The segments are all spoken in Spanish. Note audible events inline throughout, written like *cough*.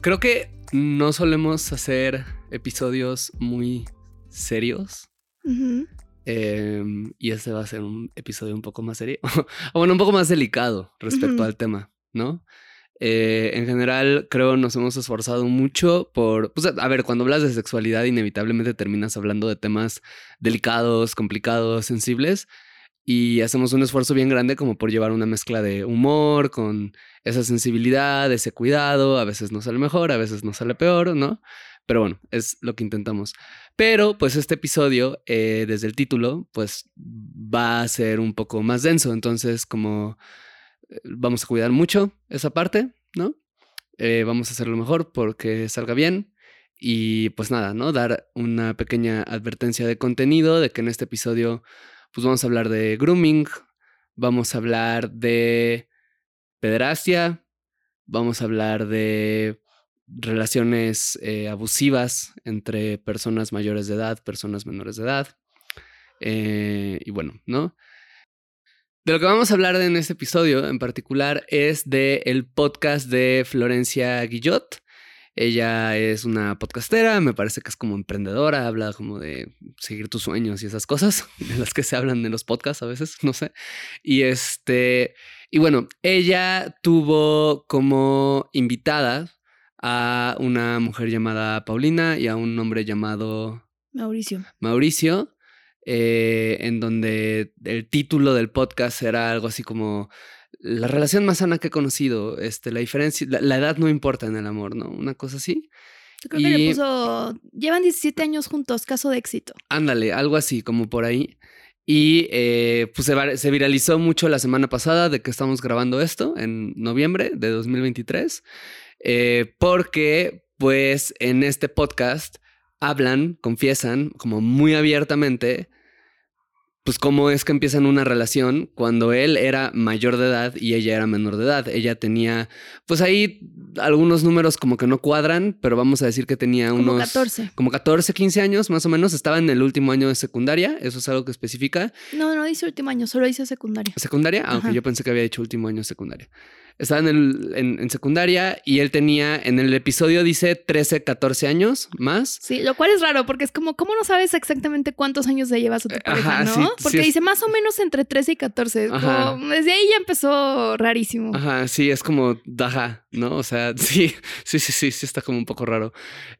Creo que no solemos hacer episodios muy serios. Eh, y este va a ser un episodio un poco más serio. o *laughs* bueno, un poco más delicado respecto al tema, ¿no? Eh, en general, creo nos hemos esforzado mucho por. Pues, a ver, cuando hablas de sexualidad, inevitablemente terminas hablando de temas delicados, complicados, sensibles. Y hacemos un esfuerzo bien grande como por llevar una mezcla de humor con esa sensibilidad, ese cuidado. A veces no sale mejor, a veces no sale peor, ¿no? Pero bueno, es lo que intentamos. Pero pues este episodio, eh, desde el título, pues va a ser un poco más denso. Entonces, como eh, vamos a cuidar mucho esa parte, ¿no? Eh, vamos a hacerlo mejor porque salga bien. Y pues nada, ¿no? Dar una pequeña advertencia de contenido, de que en este episodio, pues vamos a hablar de grooming, vamos a hablar de pederastia, vamos a hablar de relaciones eh, abusivas entre personas mayores de edad, personas menores de edad. Eh, y bueno, ¿no? De lo que vamos a hablar en este episodio en particular es de el podcast de Florencia Guillot. Ella es una podcastera, me parece que es como emprendedora, habla como de seguir tus sueños y esas cosas, *laughs* de las que se hablan en los podcasts a veces, no sé. Y este, y bueno, ella tuvo como invitada a una mujer llamada Paulina y a un hombre llamado Mauricio. Mauricio, eh, en donde el título del podcast era algo así como la relación más sana que he conocido, este, la diferencia, la, la edad no importa en el amor, ¿no? Una cosa así. Yo creo que le Y- puso. Llevan 17 años juntos, caso de éxito. Ándale, algo así, como por ahí. Y eh, pues se viralizó mucho la semana pasada de que estamos grabando esto en noviembre de 2023, eh, porque pues en este podcast hablan, confiesan como muy abiertamente, pues cómo es que empiezan una relación cuando él era mayor de edad y ella era menor de edad. Ella tenía, pues ahí algunos números como que no cuadran, pero vamos a decir que tenía Como unos... 14. Como 14, 15 años más o menos, estaba en el último año de secundaria, eso es algo que especifica. No, no dice último año, solo dice secundaria. ¿Secundaria? Aunque Ajá. yo pensé que había dicho último año de secundaria. Estaba en, el, en, en secundaria y él tenía, en el episodio dice 13, 14 años más. Sí, lo cual es raro porque es como, ¿cómo no sabes exactamente cuántos años se llevas a tu Eh, pareja, ajá, no? sí, porque sí es- dice más o menos entre 13 y 14. es Ajá. como- desde ahí ya empezó rarísimo. Ajá, sí, es como, ajá, ¿no? O sea, *laughs* sí, sí, sí, sí, sí, está como un poco raro.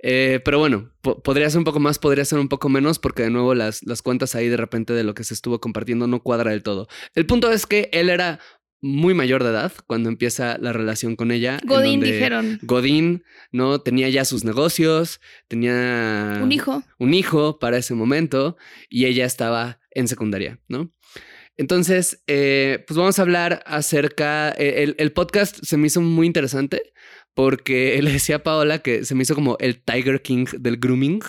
Eh, pero bueno, po- podría ser un poco más, podría ser un poco menos, porque de nuevo las, las cuentas ahí de repente de lo que se estuvo compartiendo no cuadra del todo. El punto es que él era muy mayor de edad cuando empieza la relación con ella. Godín dijeron. Godín, ¿no? Tenía ya sus negocios, tenía Un hijo. un hijo para ese momento y ella estaba en secundaria, ¿no? Entonces, eh, pues vamos a hablar acerca, eh, el, el podcast se me hizo muy interesante porque *laughs* le decía a Paola que se me hizo como el Tiger King del grooming,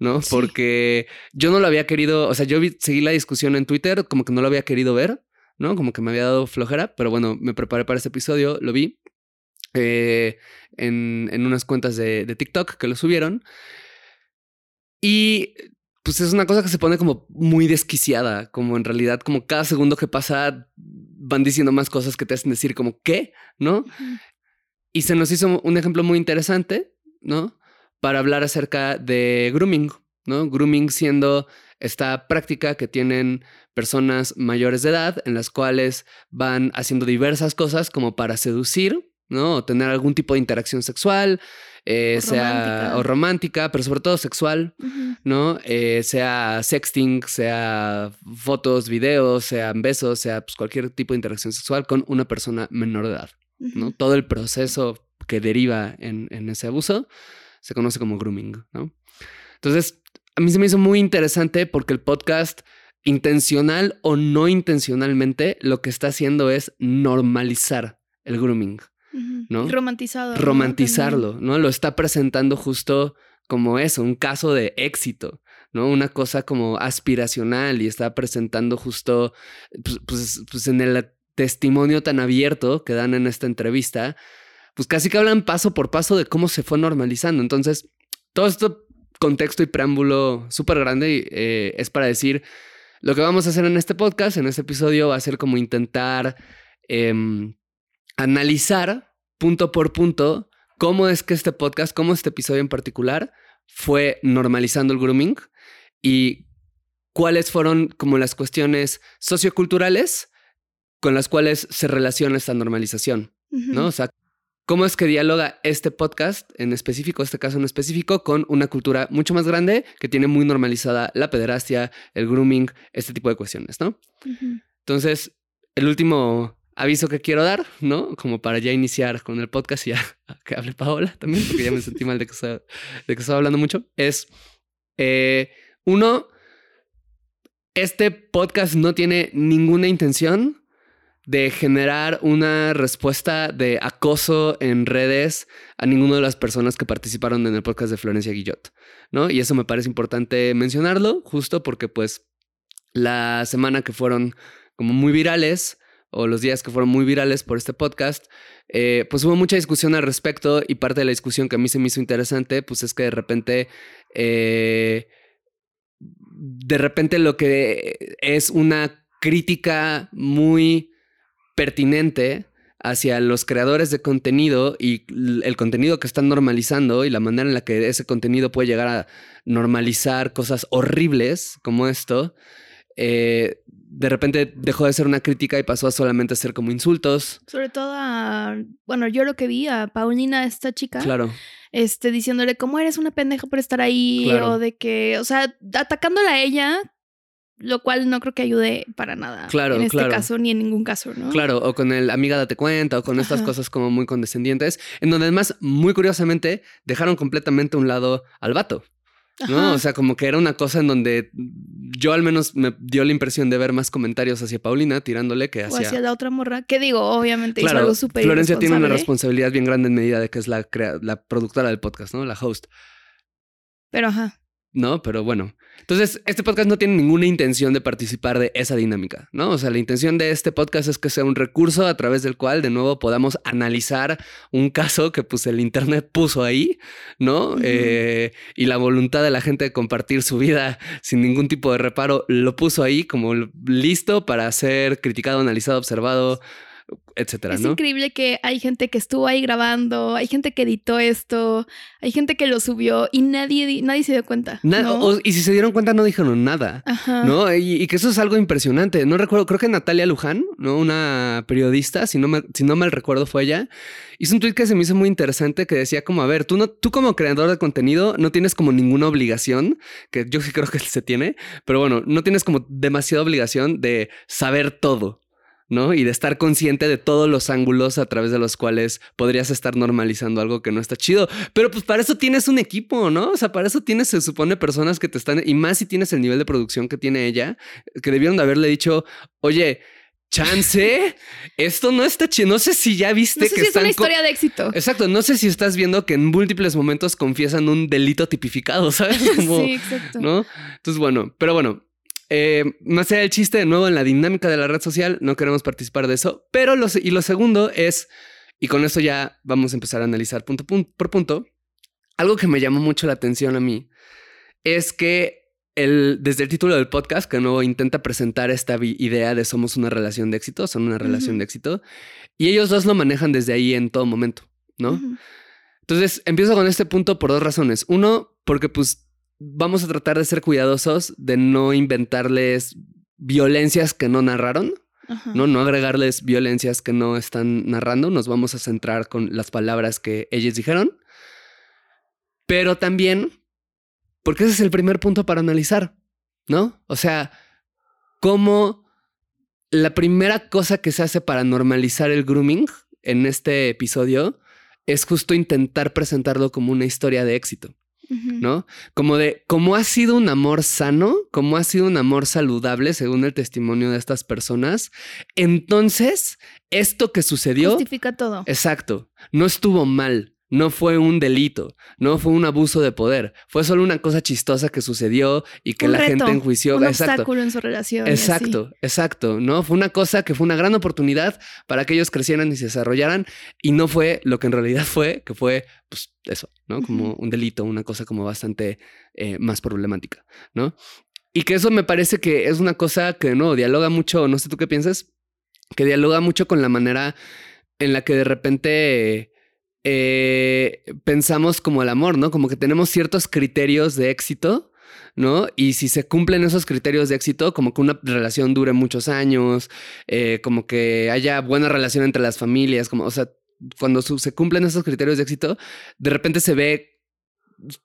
¿no? Sí. Porque yo no lo había querido, o sea, yo vi- seguí la discusión en Twitter, como que no lo había querido ver, ¿no? Como que me había dado flojera, pero bueno, me preparé para este episodio, lo vi eh, en, en unas cuentas de, de TikTok que lo subieron. Y pues es una cosa que se pone como muy desquiciada, como en realidad, como cada segundo que pasa van diciendo más cosas que te hacen decir como qué, ¿no? Y se nos hizo un ejemplo muy interesante, ¿no? Para hablar acerca de grooming, ¿no? Grooming siendo esta práctica que tienen personas mayores de edad en las cuales van haciendo diversas cosas como para seducir, ¿no? O tener algún tipo de interacción sexual, eh, O sea romántica. o romántica, pero sobre todo sexual. ¿no? Eh, sea sexting, sea fotos, videos, sean besos, sea pues, cualquier tipo de interacción sexual con una persona menor de edad, ¿no? Todo el proceso que deriva en, en ese abuso se conoce como grooming, ¿no? Entonces, a mí se me hizo muy interesante porque el podcast, intencional o no intencionalmente, lo que está haciendo es normalizar el grooming. ¿no? Romantizado. Romantizarlo, ¿no? Lo está presentando justo como eso, un caso de éxito, ¿no? Una cosa como aspiracional y está presentando justo, pues, pues, pues en el testimonio tan abierto que dan en esta entrevista, pues casi que hablan paso por paso de cómo se fue normalizando. Entonces, todo esto contexto y preámbulo súper grande eh, es para decir, lo que vamos a hacer en este podcast, en este episodio, va a ser como intentar em, analizar punto por punto cómo es que este podcast, cómo este episodio en particular fue normalizando el grooming y cuáles fueron como las cuestiones socioculturales con las cuales se relaciona esta normalización, ¿no? O sea, cómo es que dialoga este podcast en específico, este caso en específico, con una cultura mucho más grande que tiene muy normalizada la pederastia, el grooming, este tipo de cuestiones, ¿no? Entonces, el último aviso que quiero dar, ¿no? Como para ya iniciar con el podcast y ya *laughs* que hable Paola también, porque ya me sentí mal de que estaba, de que estaba hablando mucho, es, eh, uno, este podcast no tiene ninguna intención de generar una respuesta de acoso en redes a ninguna de las personas que participaron en el podcast de Florencia Guillot, ¿no? Y eso me parece importante mencionarlo, justo porque pues la semana que fueron como muy virales o los días que fueron muy virales por este podcast, eh, pues hubo mucha discusión al respecto y parte de la discusión que a mí se me hizo interesante, pues es que de repente... Eh, de repente lo que es una crítica muy pertinente hacia los creadores de contenido y el contenido que están normalizando y la manera en la que ese contenido puede llegar a normalizar cosas horribles como esto, eh, de repente dejó de ser una crítica y pasó a solamente ser como insultos. Sobre todo a, bueno, yo lo que vi a Paulina, esta chica. Claro. Este, diciéndole, ¿cómo eres una pendeja por estar ahí? Claro. O de que, o sea, atacándola a ella lo cual no creo que ayude para nada. Claro, En este claro. caso, ni en ningún caso, ¿no? Claro, o con el amiga date cuenta, o con estas Ajá. cosas como muy condescendientes, en donde además, muy curiosamente, dejaron completamente a un lado al vato. ¿no? Ajá. O sea, como que era una cosa en donde yo al menos me dio la impresión de ver más comentarios hacia Paulina tirándole que o hacia... hacia la otra morra. Que digo, obviamente hizo Claro, algo súper Florencia tiene una responsabilidad bien grande en medida de que es la, la productora del podcast, ¿no? La host, Pero ajá. ¿No? Pero bueno. Entonces, este podcast no tiene ninguna intención de participar de esa dinámica, ¿no? O sea, la intención de este podcast es que sea un recurso a través del cual, de nuevo, podamos analizar un caso que, pues, el Internet puso ahí, ¿no? Eh, y la voluntad de la gente de compartir su vida sin ningún tipo de reparo lo puso ahí como listo para ser criticado, analizado, observado, etcétera, Es ¿no? increíble que hay gente que estuvo ahí grabando, hay gente que editó esto, hay gente que lo subió y nadie, di- nadie se dio cuenta. Na- ¿no? o- y si se dieron cuenta, no dijeron nada. Ajá. ¿No? Y, y que eso es algo impresionante. No recuerdo, creo que Natalia Luján, ¿no? Una periodista, si no, me, si no mal recuerdo fue ella, hizo un tweet que se me hizo muy interesante que decía como, a ver, tú, no, tú como creador de contenido no tienes como ninguna obligación, que yo sí creo que *laughs* se tiene, pero bueno, no tienes como demasiada obligación de saber todo. ¿No? Y de estar consciente de todos los ángulos a través de los cuales podrías estar normalizando algo que no está chido. Pero pues para eso tienes un equipo, ¿no? O sea, para eso tienes, se supone, personas que te están, y más si tienes el nivel de producción que tiene ella, que debieron de haberle dicho, oye, chance, *laughs* esto no está chido. No sé si ya viste no sé que si es están una historia de éxito. Exacto, no sé si estás viendo que en múltiples momentos confiesan un delito tipificado, *laughs* ¿sabes? *laughs* Como, sí, exacto. ¿no? Entonces, bueno, pero bueno, eh, más allá del chiste, de nuevo, en la dinámica de la red social, no queremos participar de eso. Pero lo, y lo segundo es, y con esto ya vamos a empezar a analizar punto pun- por punto, algo que me llamó mucho la atención a mí es que el, desde el título del podcast, que nuevo intenta presentar esta idea de somos una relación de éxito, son una relación de éxito, y ellos dos lo manejan desde ahí en todo momento, ¿no? Entonces, empiezo con este punto por dos razones. Uno, porque pues vamos a tratar de ser cuidadosos de no inventarles violencias que no narraron, Ajá. ¿no? No agregarles violencias que no están narrando. Nos vamos a centrar con las palabras que ellos dijeron. Pero también, porque ese es el primer punto para analizar, ¿no? O sea, cómo la primera cosa que se hace para normalizar el grooming en este episodio es justo intentar presentarlo como una historia de éxito. ¿No? Como de cómo ha sido un amor sano, cómo ha sido un amor saludable, según el testimonio de estas personas. Entonces, esto que sucedió. Justifica todo. Exacto. No estuvo mal. No fue un delito, no fue un abuso de poder, fue solo una cosa chistosa que sucedió y que la gente enjuició. Un obstáculo en su relación. Exacto, exacto, ¿no? Fue una cosa que fue una gran oportunidad para que ellos crecieran y se desarrollaran y no fue lo que en realidad fue, que fue, pues, eso, ¿no? Como un delito, una cosa como bastante eh, más problemática, ¿no? Y que eso me parece que es una cosa que, no, dialoga mucho, no sé tú qué piensas, que dialoga mucho con la manera en la que de repente eh, pensamos como el amor, ¿no? Como que tenemos ciertos criterios de éxito, ¿no? Y si se cumplen esos criterios de éxito, como que una relación dure muchos años, eh, como que haya buena relación entre las familias, como, o sea, cuando se cumplen esos criterios de éxito, de repente se ve,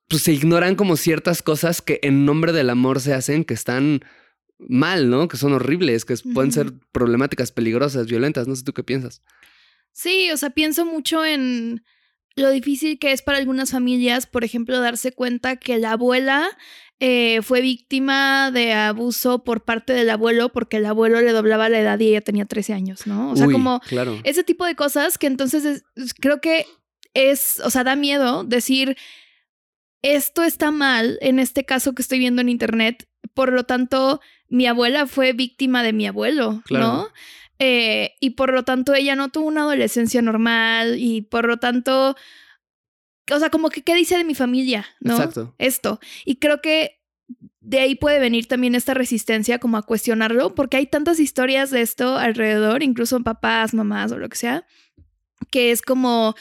pues se ignoran como ciertas cosas que en nombre del amor se hacen, que están mal, ¿no? Que son horribles, que pueden ser problemáticas, peligrosas, violentas. No sé tú qué piensas. Sí, o sea, pienso mucho en lo difícil que es para algunas familias, por ejemplo, darse cuenta que la abuela eh, fue víctima de abuso por parte del abuelo porque el abuelo le doblaba la edad y ella tenía 13 años, ¿no? O sea, como ese tipo de cosas que entonces creo que es, o sea, da miedo decir, esto está mal en este caso que estoy viendo en internet, por lo tanto, mi abuela fue víctima de mi abuelo, ¿no? Eh, y por lo tanto ella no tuvo una adolescencia normal y por lo tanto, o sea, como que, ¿qué dice de mi familia? ¿No? Exacto. Esto. Y creo que de ahí puede venir también esta resistencia como a cuestionarlo, porque hay tantas historias de esto alrededor, incluso papás, mamás o lo que sea, que es como,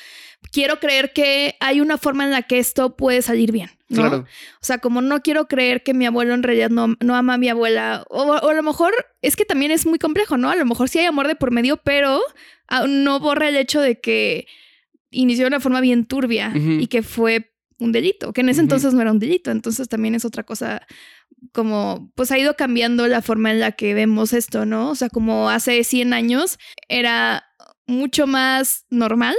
quiero creer que hay una forma en la que esto puede salir bien. Claro. O sea, como no quiero creer que mi abuelo en realidad no, no ama a mi abuela. O, a lo mejor es que también es muy complejo, ¿no? A lo mejor sí hay amor de por medio, pero no borra el hecho de que inició de una forma bien turbia y que fue un delito, que en ese entonces no era un delito. Entonces también es otra cosa como, pues ha ido cambiando la forma en la que vemos esto, ¿no? O sea, como hace 100 años era mucho más normal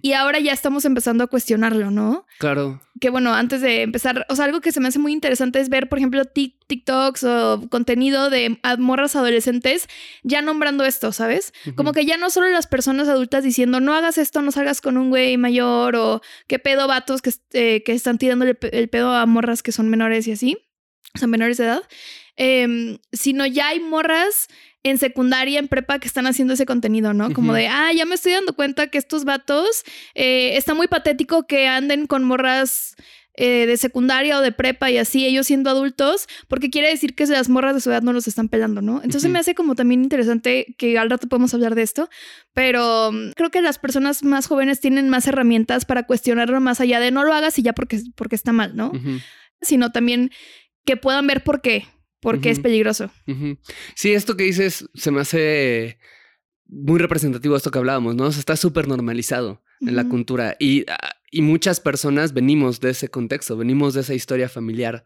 y ahora ya estamos empezando a cuestionarlo, ¿no? Claro. Que bueno, antes de empezar, o sea, algo que se me hace muy interesante es ver, por ejemplo, TikToks o contenido de morras adolescentes ya nombrando esto, ¿sabes? Como que ya no solo las personas adultas diciendo, no hagas esto, no salgas con un güey mayor o qué pedo vatos que, eh, que están tirándole el pedo a morras que son menores y así, o sea, menores de edad, em, sino ya hay morras en secundaria, en prepa, que están haciendo ese contenido, ¿no? Como de, ah, ya me estoy dando cuenta que estos vatos, eh, está muy patético que anden con morras eh, de secundaria o de prepa y así, ellos siendo adultos, porque quiere decir que las morras de su edad no los están pelando, ¿no? Entonces me hace como también interesante que al rato podemos hablar de esto, pero mm, creo que las personas más jóvenes tienen más herramientas para cuestionarlo más allá de no lo hagas y ya porque, porque está mal, ¿no? Sino también que puedan ver por qué, porque es peligroso. Sí, esto que dices se me hace muy representativo de esto que hablábamos, ¿no? O está súper normalizado en la cultura y, ah, y muchas personas venimos de ese contexto, venimos de esa historia familiar,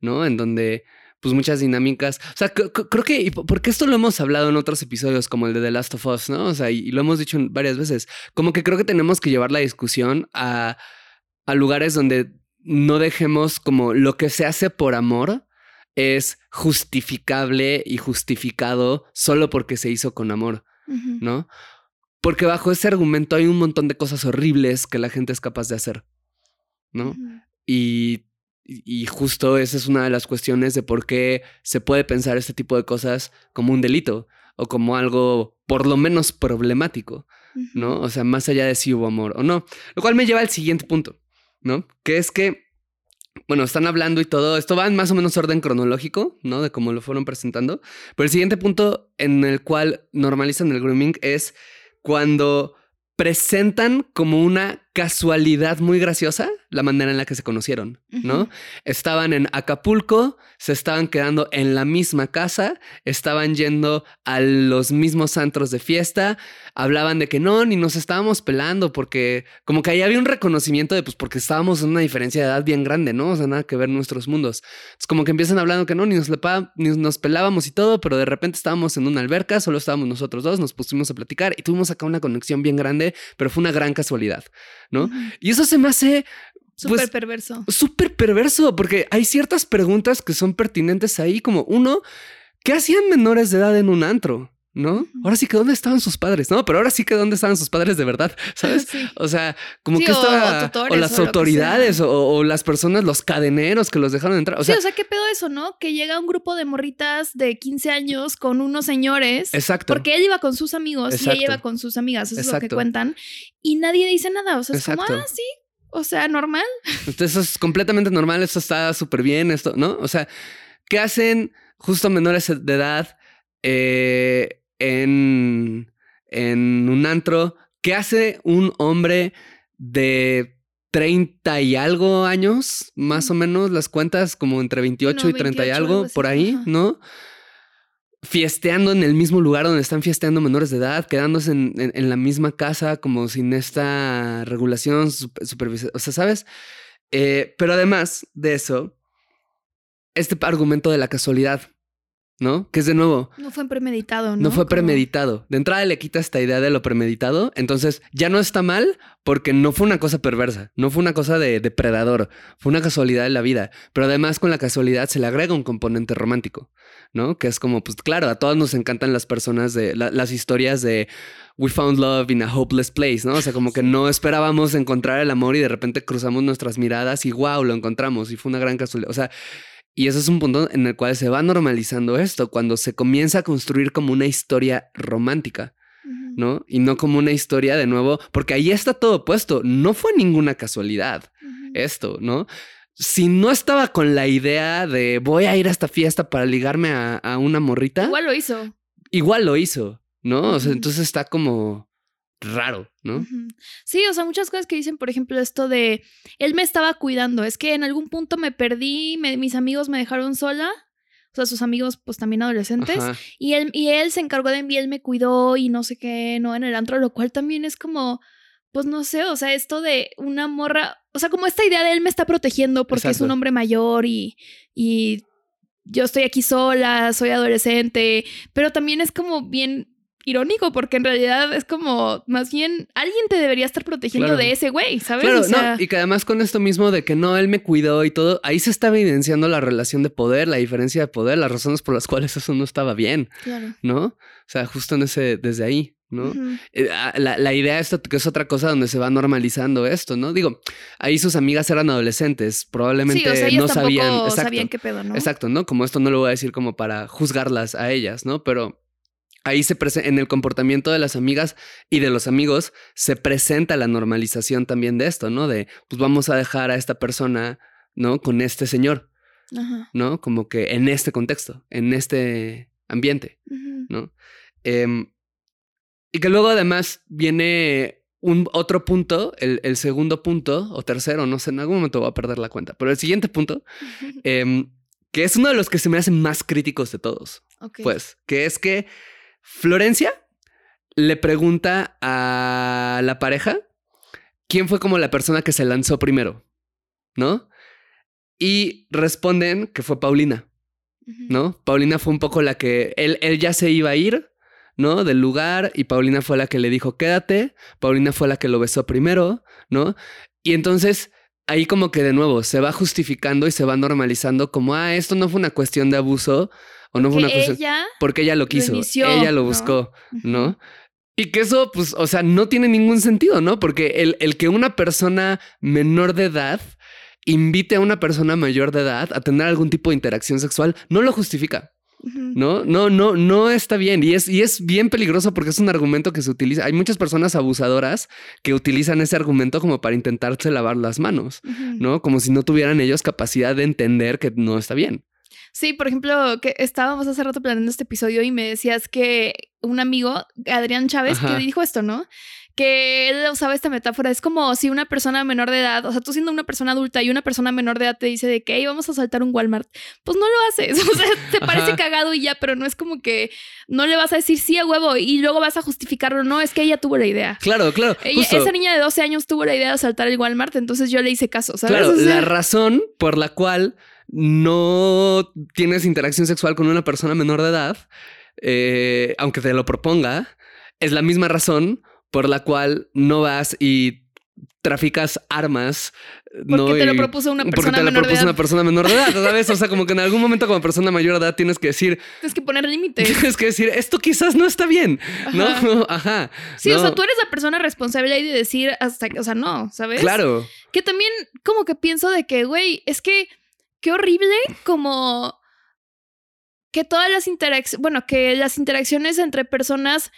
¿no? En donde pues muchas dinámicas. O sea, creo que, porque esto lo hemos hablado en otros episodios como el de The Last of Us, ¿no? O sea, y, lo hemos dicho varias veces, como que creo que tenemos que llevar la discusión a, a lugares donde no dejemos como lo que se hace por amor es justificable y justificado solo porque se hizo con amor, ¿no? Porque bajo ese argumento hay un montón de cosas horribles que la gente es capaz de hacer, ¿no? y, y, justo esa es una de las cuestiones de por qué se puede pensar este tipo de cosas como un delito o como algo por lo menos problemático, ¿no? O sea, más allá de si hubo amor o no. Lo cual me lleva al siguiente punto, ¿no? Que es que bueno, están hablando y todo. Esto va en más o menos orden cronológico, ¿no? De cómo lo fueron presentando. Pero el siguiente punto en el cual normalizan el grooming es cuando presentan como una casualidad muy graciosa la manera en la que se conocieron, ¿no? Estaban en Acapulco, se estaban quedando en la misma casa, estaban yendo a los mismos antros de fiesta, hablaban de que no, ni nos estábamos pelando porque como que ahí había un reconocimiento de pues porque estábamos en una diferencia de edad bien grande, ¿no? O sea, nada que ver nuestros mundos. Es como que empiezan hablando que no, ni nos, ni nos pelábamos y todo, pero de repente estábamos en una alberca, solo estábamos nosotros dos, nos pusimos a platicar y tuvimos acá una conexión bien grande, pero fue una gran casualidad, ¿no? Y eso se me hace Súper pues, perverso. Súper perverso, porque hay ciertas preguntas que son pertinentes ahí, como uno, ¿qué hacían menores de edad en un antro? ¿No? Ahora sí que dónde estaban sus padres, ¿no? Pero ahora sí que dónde estaban sus padres de verdad, *laughs* ¿sabes? O sea, como que estaba, o, las autoridades o, las personas, los cadeneros que los dejaron entrar. O sí, o sea, ¿qué pedo eso, no? Que llega un grupo de morritas de 15 años con unos señores. Exacto. Porque él iba con sus amigos y ella iba con sus amigas, eso es lo que cuentan. Y nadie dice nada, o sea, es como, ah, sí, o sea, normal. *laughs* Entonces, eso es completamente normal, esto está súper bien, esto, ¿no? O sea, ¿qué hacen justo menores de edad? Eh, en, en un antro. ¿Qué hace un hombre de 30 y algo años? Más o menos las cuentas, como entre 28 y 30 y algo, por ahí, ¿no? Fiesteando en el mismo lugar donde están fiesteando menores de edad, quedándose en, la misma casa, como sin esta regulación, supervisión. O sea, ¿sabes? Eh, pero además de eso, este argumento de la casualidad, ¿no? Que es de nuevo. No fue premeditado, ¿no? No fue premeditado. De entrada le quita esta idea de lo premeditado. Entonces ya no está mal porque no fue una cosa perversa, no fue una cosa de depredador, fue una casualidad de la vida. Pero además con la casualidad se le agrega un componente romántico, ¿no? Que es como, pues claro, a todos nos encantan las personas de las historias de we found love in a hopeless place, ¿no? O sea, como que no esperábamos encontrar el amor y de repente cruzamos nuestras miradas y wow, lo encontramos y fue una gran casualidad. O sea, y ese es un punto en el cual se va normalizando esto, cuando se comienza a construir como una historia romántica, ¿no? Y no como una historia de nuevo, porque ahí está todo puesto, no fue ninguna casualidad esto, ¿no? Si no estaba con la idea de voy a ir a esta fiesta para ligarme a, una morrita. Igual lo hizo. Igual lo hizo, ¿no? O sea, entonces está como raro, ¿no? Sí, o sea, muchas cosas que dicen, por ejemplo, esto de, él me estaba cuidando, es que en algún punto me perdí, mis amigos me dejaron sola, o sea, sus amigos pues también adolescentes, y él, y él se encargó de mí, él me cuidó y no sé qué, no, en el antro, lo cual también es como, pues no sé, o sea, esto de una morra, o sea, como esta idea de él me está protegiendo porque es un hombre mayor y, y yo estoy aquí sola, soy adolescente, pero también es como bien irónico porque en realidad es como más bien alguien te debería estar protegiendo de ese güey, ¿sabes? Claro, no, y que además con esto mismo de que no, él me cuidó y todo, ahí se está evidenciando la relación de poder, la diferencia de poder, las razones por las cuales eso no estaba bien, claro. ¿no? O sea, justo en ese, desde ahí. ¿no? Eh, ah, la, idea esto que es otra cosa donde se va normalizando esto, ¿no? Digo, ahí sus amigas eran adolescentes, probablemente no sabían, sabían qué pedo, ¿no? Exacto, ¿no? Como esto no lo voy a decir como para juzgarlas a ellas, ¿no? Pero ahí se presenta, en el comportamiento de las amigas y de los amigos, se presenta la normalización también de esto, ¿no? De, pues vamos a dejar a esta persona, ¿no? Con este señor, ¿no? Como que en este contexto, en este ambiente, ¿no? Em, y que luego además viene un otro punto, el, el, segundo punto, o tercero, no sé, en algún momento voy a perder la cuenta, pero el siguiente punto, *laughs* em, que es uno de los que se me hacen más críticos de todos, pues, que es que Florencia le pregunta a la pareja quién fue como la persona que se lanzó primero, ¿no? Y responden que fue Paulina, ¿no? Paulina fue un poco la que él, él ya se iba a ir, ¿no? Del lugar y Paulina fue la que le dijo quédate, Paulina fue la que lo besó primero, ¿no? Y entonces ahí como que de nuevo se va justificando y se va normalizando como, ah, esto no fue una cuestión de abuso, o no fue una cuestión. porque ella lo quiso. ella lo buscó, ¿no? Y que eso, pues, o sea, no tiene ningún sentido, ¿no? Porque el, el que una persona menor de edad invite a una persona mayor de edad a tener algún tipo de interacción sexual no lo justifica. No, no, no, no está bien. Y es, y es bien peligroso porque es un argumento que se utiliza. Hay muchas personas abusadoras que utilizan ese argumento como para intentarse lavar las manos, ¿no? Como si no tuvieran ellos capacidad de entender que no está bien. Sí, por ejemplo, que estábamos hace rato planeando este episodio y me decías que un amigo, Adrián Chávez, que dijo esto, ¿no? Que él usaba esta metáfora. Es como si una persona menor de edad, o sea, tú siendo una persona adulta y una persona menor de edad te dice de que hey, vamos a saltar un Walmart, pues no lo haces. *laughs* O sea, te parece cagado y ya, pero no es como que no le vas a decir sí a huevo y luego vas a justificarlo. No, es que ella tuvo la idea. Claro, claro. esa niña de 12 años tuvo la idea de saltar el Walmart, entonces yo le hice caso, ¿sabes? Claro, la razón por la cual no tienes interacción sexual con una persona menor de edad, eh, aunque te lo proponga, es la misma razón por la cual no vas y traficas armas. Porque ¿no? te lo propuso una porque persona te lo menor de propuso edad. una persona menor de edad, ¿sabes? O sea, como que en algún momento como persona mayor de edad tienes que decir, *laughs* Tienes que poner límites. tienes que decir, esto quizás no está bien, ¿no? *laughs* Ajá. Sí, o sea, tú eres la persona responsable ahí de decir hasta que, o sea, no, ¿sabes? Claro, Que también como que pienso de que, güey, es que qué horrible como que todas las interacciones, bueno, que las interacciones entre personas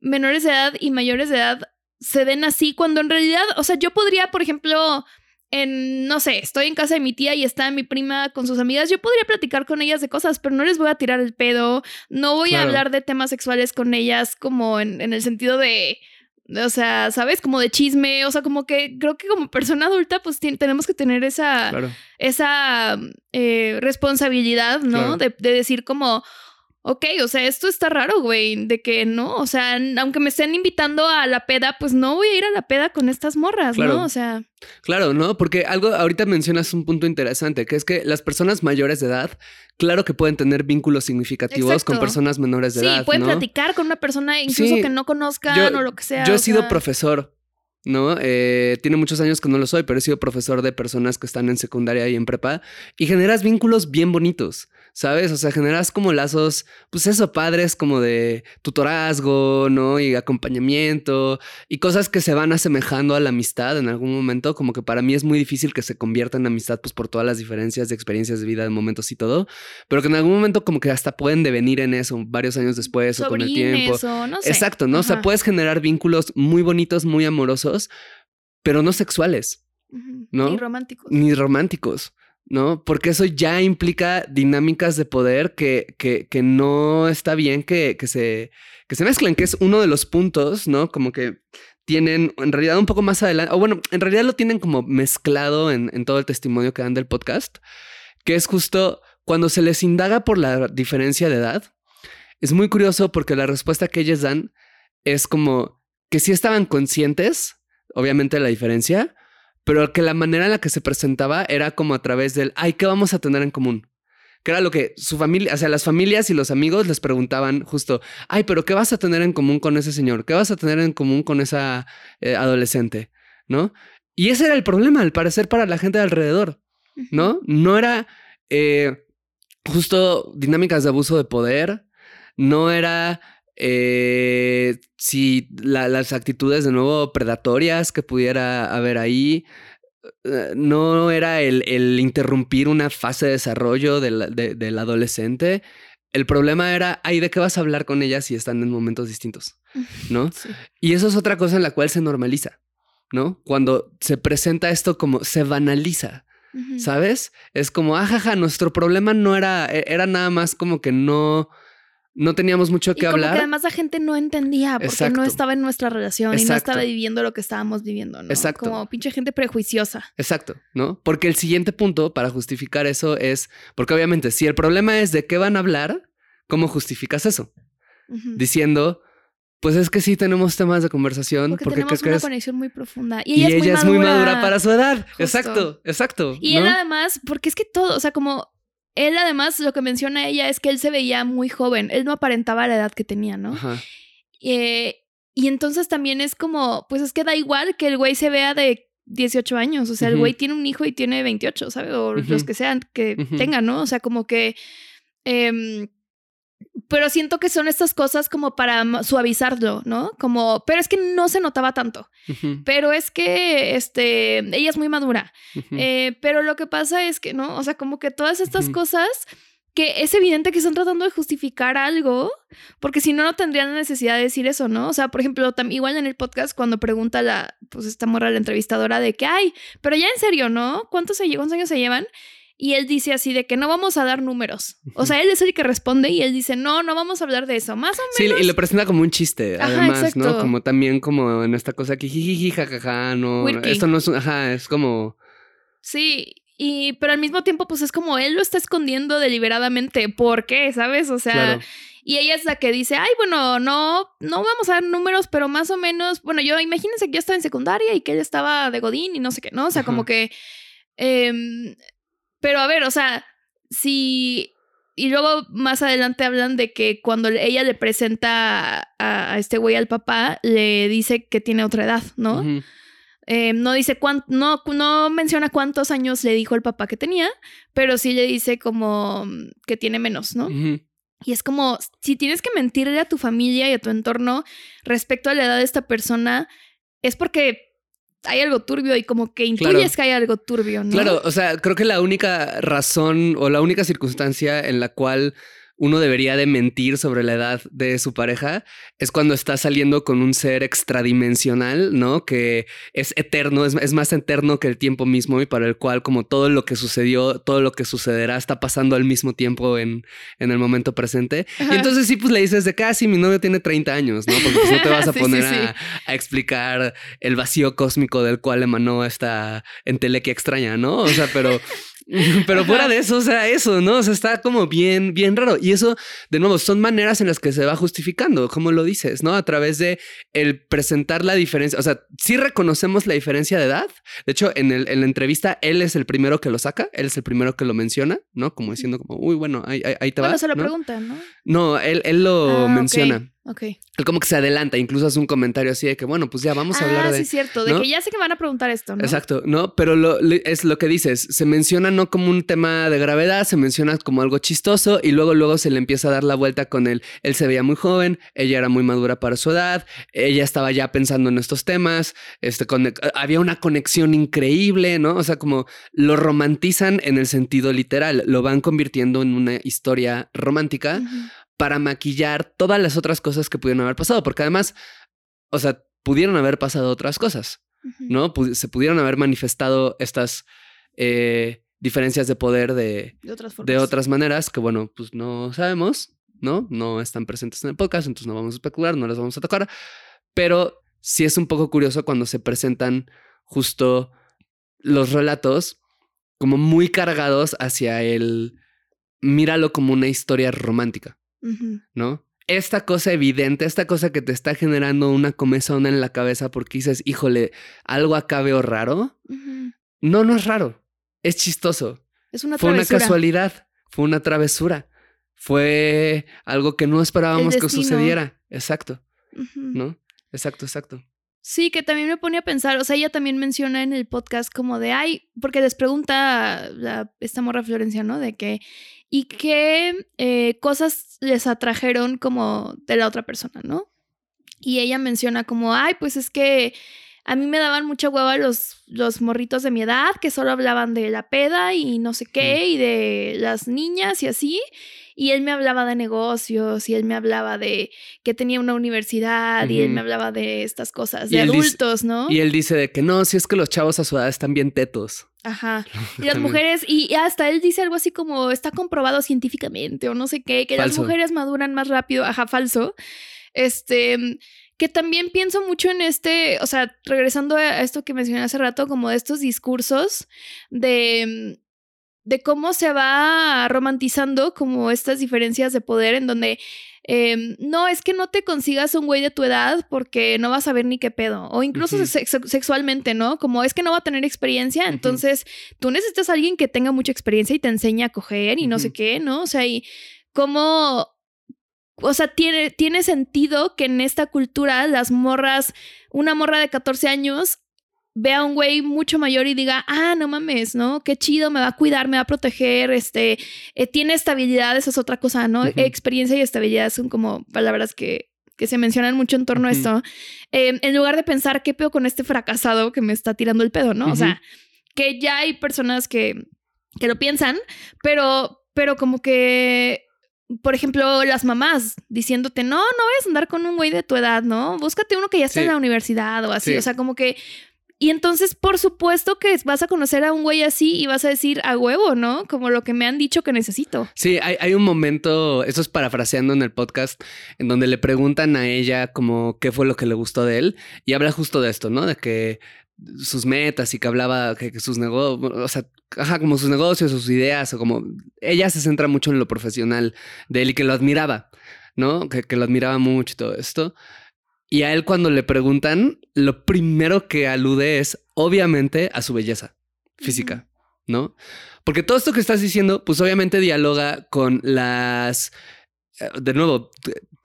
menores de edad y mayores de edad se den así cuando en realidad, o sea, yo podría, por ejemplo, en, no sé, estoy en casa de mi tía y está mi prima con sus amigas, yo podría platicar con ellas de cosas, pero no les voy a tirar el pedo, no voy a hablar de temas sexuales con ellas como en, en el sentido de, o sea, ¿sabes? Como de chisme, o sea, como que creo que como persona adulta pues tenemos que tener esa, claro. esa eh, responsabilidad, ¿no? Claro. De, de decir como, ok, o sea, esto está raro, güey, de que no, o sea, aunque me estén invitando a la peda, pues no voy a ir a la peda con estas morras, Claro. ¿no? O sea, Claro, ¿no? Porque algo, ahorita mencionas un punto interesante, que es que las personas mayores de edad, claro que pueden tener vínculos significativos con personas menores de sí, edad, pueden ¿no? platicar con una persona incluso Sí, que no conozcan yo- o lo que sea. Yo he sido sea, profesor, ¿no? Eh, tiene muchos años que no lo soy, pero he sido profesor de personas que están en secundaria y en prepa y generas vínculos bien bonitos, ¿sabes? O sea, generas como lazos, pues eso, padres como de tutorazgo, ¿no? Y acompañamiento y cosas que se van asemejando a la amistad en algún momento, como que para mí es muy difícil que se convierta en amistad, pues por todas las diferencias de experiencias de vida, de momentos y todo, pero que en algún momento como que hasta pueden devenir en eso varios años después o con el tiempo. sobrines o no sé. Exacto, ¿no? O sea, Ajá. puedes generar vínculos muy bonitos, muy amorosos, pero no sexuales. ¿no? Ni románticos. ni románticos, ¿no? Porque eso ya implica dinámicas de poder que, que, que no está bien que, que, se, que se mezclen, que es uno de los puntos, ¿no? Como que tienen en realidad un poco más adelante, o bueno, en realidad lo tienen como mezclado en, en todo el testimonio que dan del podcast, que es justo cuando se les indaga por la diferencia de edad, es muy curioso porque la respuesta que ellos dan es como que sí estaban conscientes, obviamente, de la diferencia, pero que la manera en la que se presentaba era como a través del, ay, ¿qué vamos a tener en común? Que era lo que su familia, o sea, las familias y los amigos les preguntaban justo, ay, pero ¿qué vas a tener en común con ese señor? ¿Qué vas a tener en común con esa eh, adolescente? ¿No? Y ese era el problema, al parecer, para la gente de alrededor. ¿no? No era eh, justo dinámicas de abuso de poder, no era eh, si la- las actitudes de nuevo predatorias que pudiera haber ahí, eh, no era el, el interrumpir una fase de desarrollo del, de- del adolescente. El problema era, ay, ¿de qué vas a hablar con ella si están en momentos distintos? *laughs* ¿No? Sí. Y eso es otra cosa en la cual se normaliza, ¿no? Cuando se presenta esto como se banaliza. ¿Sabes? Es como, ajaja, nuestro problema no era, e- era nada más como que no, no teníamos mucho Y que como hablar. que además la gente no entendía porque Exacto. no estaba en nuestra relación y no estaba viviendo lo que estábamos viviendo, ¿no? Exacto. Como pinche gente prejuiciosa. Exacto, ¿no? Porque el siguiente punto para justificar eso es, porque obviamente si el problema es de qué van a hablar, ¿cómo justificas eso? Diciendo, pues es que sí tenemos temas de conversación, Porque porque, tenemos ¿qué una crees? conexión muy profunda. Y Y ella, es, muy, madura. madura para su edad. Justo. Exacto, exacto. Y ¿no? él además, porque es que todo, o sea, como él además lo que menciona ella es que él se veía muy joven, él no aparentaba la edad que tenía, ¿no? Ajá. Eh, y entonces también es como, pues es que da igual que el güey se vea de 18 años, o sea, el güey tiene un hijo y tiene 28, ¿sabes? O los que sean que tengan, ¿no? O sea, como que... em, pero siento que son estas cosas como para suavizarlo, ¿no? Como, pero es que no se notaba tanto. Pero es que, este, ella es muy madura. Eh, pero lo que pasa es que, ¿no? O sea, como que todas estas cosas que es evidente que están tratando de justificar algo, porque si no, no tendrían la necesidad de decir eso, ¿no? O sea, por ejemplo, igual en el podcast cuando pregunta la, pues esta morra, la entrevistadora, de que, ay, pero ya en serio, ¿no? ¿Cuántos, se, cuántos años se llevan? Y él dice así de que no vamos a dar números. O sea, él es el que responde y él dice, no, no vamos a hablar de eso. Más o Sí, menos. y lo presenta como un chiste, Ajá, además, ¿no? Como también como en esta cosa que jijiji, jajaja, no, esto no es un, ajá, es como, Sí, y pero al mismo tiempo, pues es como él lo está escondiendo deliberadamente. ¿Por qué? ¿Sabes? O sea, claro, y ella es la que dice, ay, bueno, no, no vamos a dar números, pero más o menos, bueno, yo imagínense que yo estaba en secundaria y que él estaba de Godín y no sé qué, ¿no? O sea, como que, em, pero a ver, o sea, si... Y luego más adelante hablan de que cuando ella le presenta a, a este güey al papá, le dice que tiene otra edad, ¿no? Eh, no dice cuánto, no, no menciona cuántos años le dijo el papá que tenía, pero sí le dice como que tiene menos, ¿no? Y es como, si tienes que mentirle a tu familia y a tu entorno respecto a la edad de esta persona, es porque hay algo turbio y como que intuyes que hay algo turbio, ¿no? Claro, o sea, creo que la única razón o la única circunstancia en la cual uno debería de mentir sobre la edad de su pareja es cuando está saliendo con un ser extradimensional, ¿no? Que es eterno, es, más eterno que el tiempo mismo y para el cual como todo lo que sucedió, todo lo que sucederá está pasando al mismo tiempo en, en el momento presente. Y entonces sí, pues le dices de casi ah, mi novio tiene 30 años, ¿no? Porque pues, no te *laughs* vas a poner A, a, explicar el vacío cósmico del cual emanó esta entelequia extraña, ¿no? O sea, pero... *laughs* Pero fuera de eso, o sea, eso, ¿no? O sea, está como bien, bien raro. Y eso, de nuevo, son maneras en las que se va justificando, como lo dices, ¿no? A través de el presentar la diferencia. O sea, sí reconocemos la diferencia de edad. De hecho, en, el, en la entrevista, él es el primero que lo saca, él es el primero que lo menciona, ¿no? Como diciendo, como, uy, bueno, ahí, ahí, te va. Bueno, se lo preguntan, ¿no? No, él, él lo ah, menciona. Ok. Él como que se adelanta, incluso hace un comentario así de que, bueno, pues ya vamos a hablar ah, de... sí, cierto, de que ya sé que van a preguntar esto, ¿no? Exacto, ¿no? Pero lo, es lo que dices, se menciona no como un tema de gravedad, se menciona como algo chistoso y luego, luego se le empieza a dar la vuelta con él. Él se veía muy joven, ella era muy madura para su edad, ella estaba ya pensando en estos temas, este, había una conexión increíble, ¿no? O sea, como lo romantizan en el sentido literal, lo van convirtiendo en una historia romántica para maquillar todas las otras cosas que pudieron haber pasado, porque además, o sea, pudieron haber pasado otras cosas, ¿no? se pudieron haber manifestado estas eh, diferencias de poder de, de, otras maneras que, bueno, pues no sabemos, ¿no? No están presentes en el podcast, entonces no vamos a especular, no las vamos a tocar, pero sí es un poco curioso cuando se presentan justo los relatos como muy cargados hacia el míralo como una historia romántica. ¿No? Esta cosa evidente, esta cosa que te está generando una comezón en la cabeza porque dices, híjole, algo acá veo raro. No, no es raro. Es chistoso. Es una Fue una casualidad. Fue una travesura. Fue algo que no esperábamos que sucediera. Exacto. ¿No? Exacto, exacto. Sí, que también me pone a pensar, o sea, ella también menciona en el podcast como de, ay, porque les pregunta esta morra Florencia, ¿no? De que, ¿y qué eh, cosas les atrajeron como de la otra persona, ¿no? Y ella menciona como, ay, pues es que a mí me daban mucha hueva los, los morritos de mi edad que solo hablaban de la peda y no sé qué, y de las niñas y así. Y él me hablaba de negocios y él me hablaba de que tenía una universidad y él me hablaba de estas cosas, de adultos, ¿no? Y él dice de que no, si es que los chavos a su edad están bien tetos. Ajá. Y *laughs* las mujeres, y hasta él dice algo así como está comprobado científicamente o no sé qué, que las mujeres maduran más rápido. Ajá, falso. Este que también pienso mucho en este, o sea, regresando a esto que mencioné hace rato, como de estos discursos de de cómo se va romantizando como estas diferencias de poder en donde em, no es que no te consigas un güey de tu edad porque no vas a ver ni qué pedo o incluso sexualmente, ¿no? Como es que no va a tener experiencia, entonces tú necesitas a alguien que tenga mucha experiencia y te enseñe a coger y no sé qué, ¿no? O sea, y cómo o sea, tiene, tiene sentido que en esta cultura las morras, una morra de 14 años ve a un güey mucho mayor y diga, ah, no mames, ¿no? Qué chido, me va a cuidar, me va a proteger, este, eh, tiene estabilidad, esa es otra cosa, ¿no? Experiencia y estabilidad son como palabras que, que se mencionan mucho en torno a esto. Em, en lugar de pensar, ¿qué pedo con este fracasado que me está tirando el pedo, ¿no? O sea, que ya hay personas que, que lo piensan, pero, pero como que por ejemplo, las mamás diciéndote, no, no vayas a andar con un güey de tu edad, ¿no? Búscate uno que ya esté en la universidad o así. O sea, como que y entonces, por supuesto que vas a conocer a un güey así y vas a decir a huevo, ¿no? Como lo que me han dicho que necesito. Sí, hay, un momento, eso es parafraseando en el podcast, en donde le preguntan a ella como qué fue lo que le gustó de él y habla justo de esto, ¿no? De que sus metas y que hablaba que, sus negocios, o sea, ajá, como sus negocios, sus ideas, o como ella se centra mucho en lo profesional de él y que lo admiraba, ¿no? Que, que lo admiraba mucho y todo esto. Y a él cuando le preguntan, lo primero que alude es obviamente a su belleza física, ¿no? Porque todo esto que estás diciendo, pues obviamente dialoga con las... Eh, de nuevo,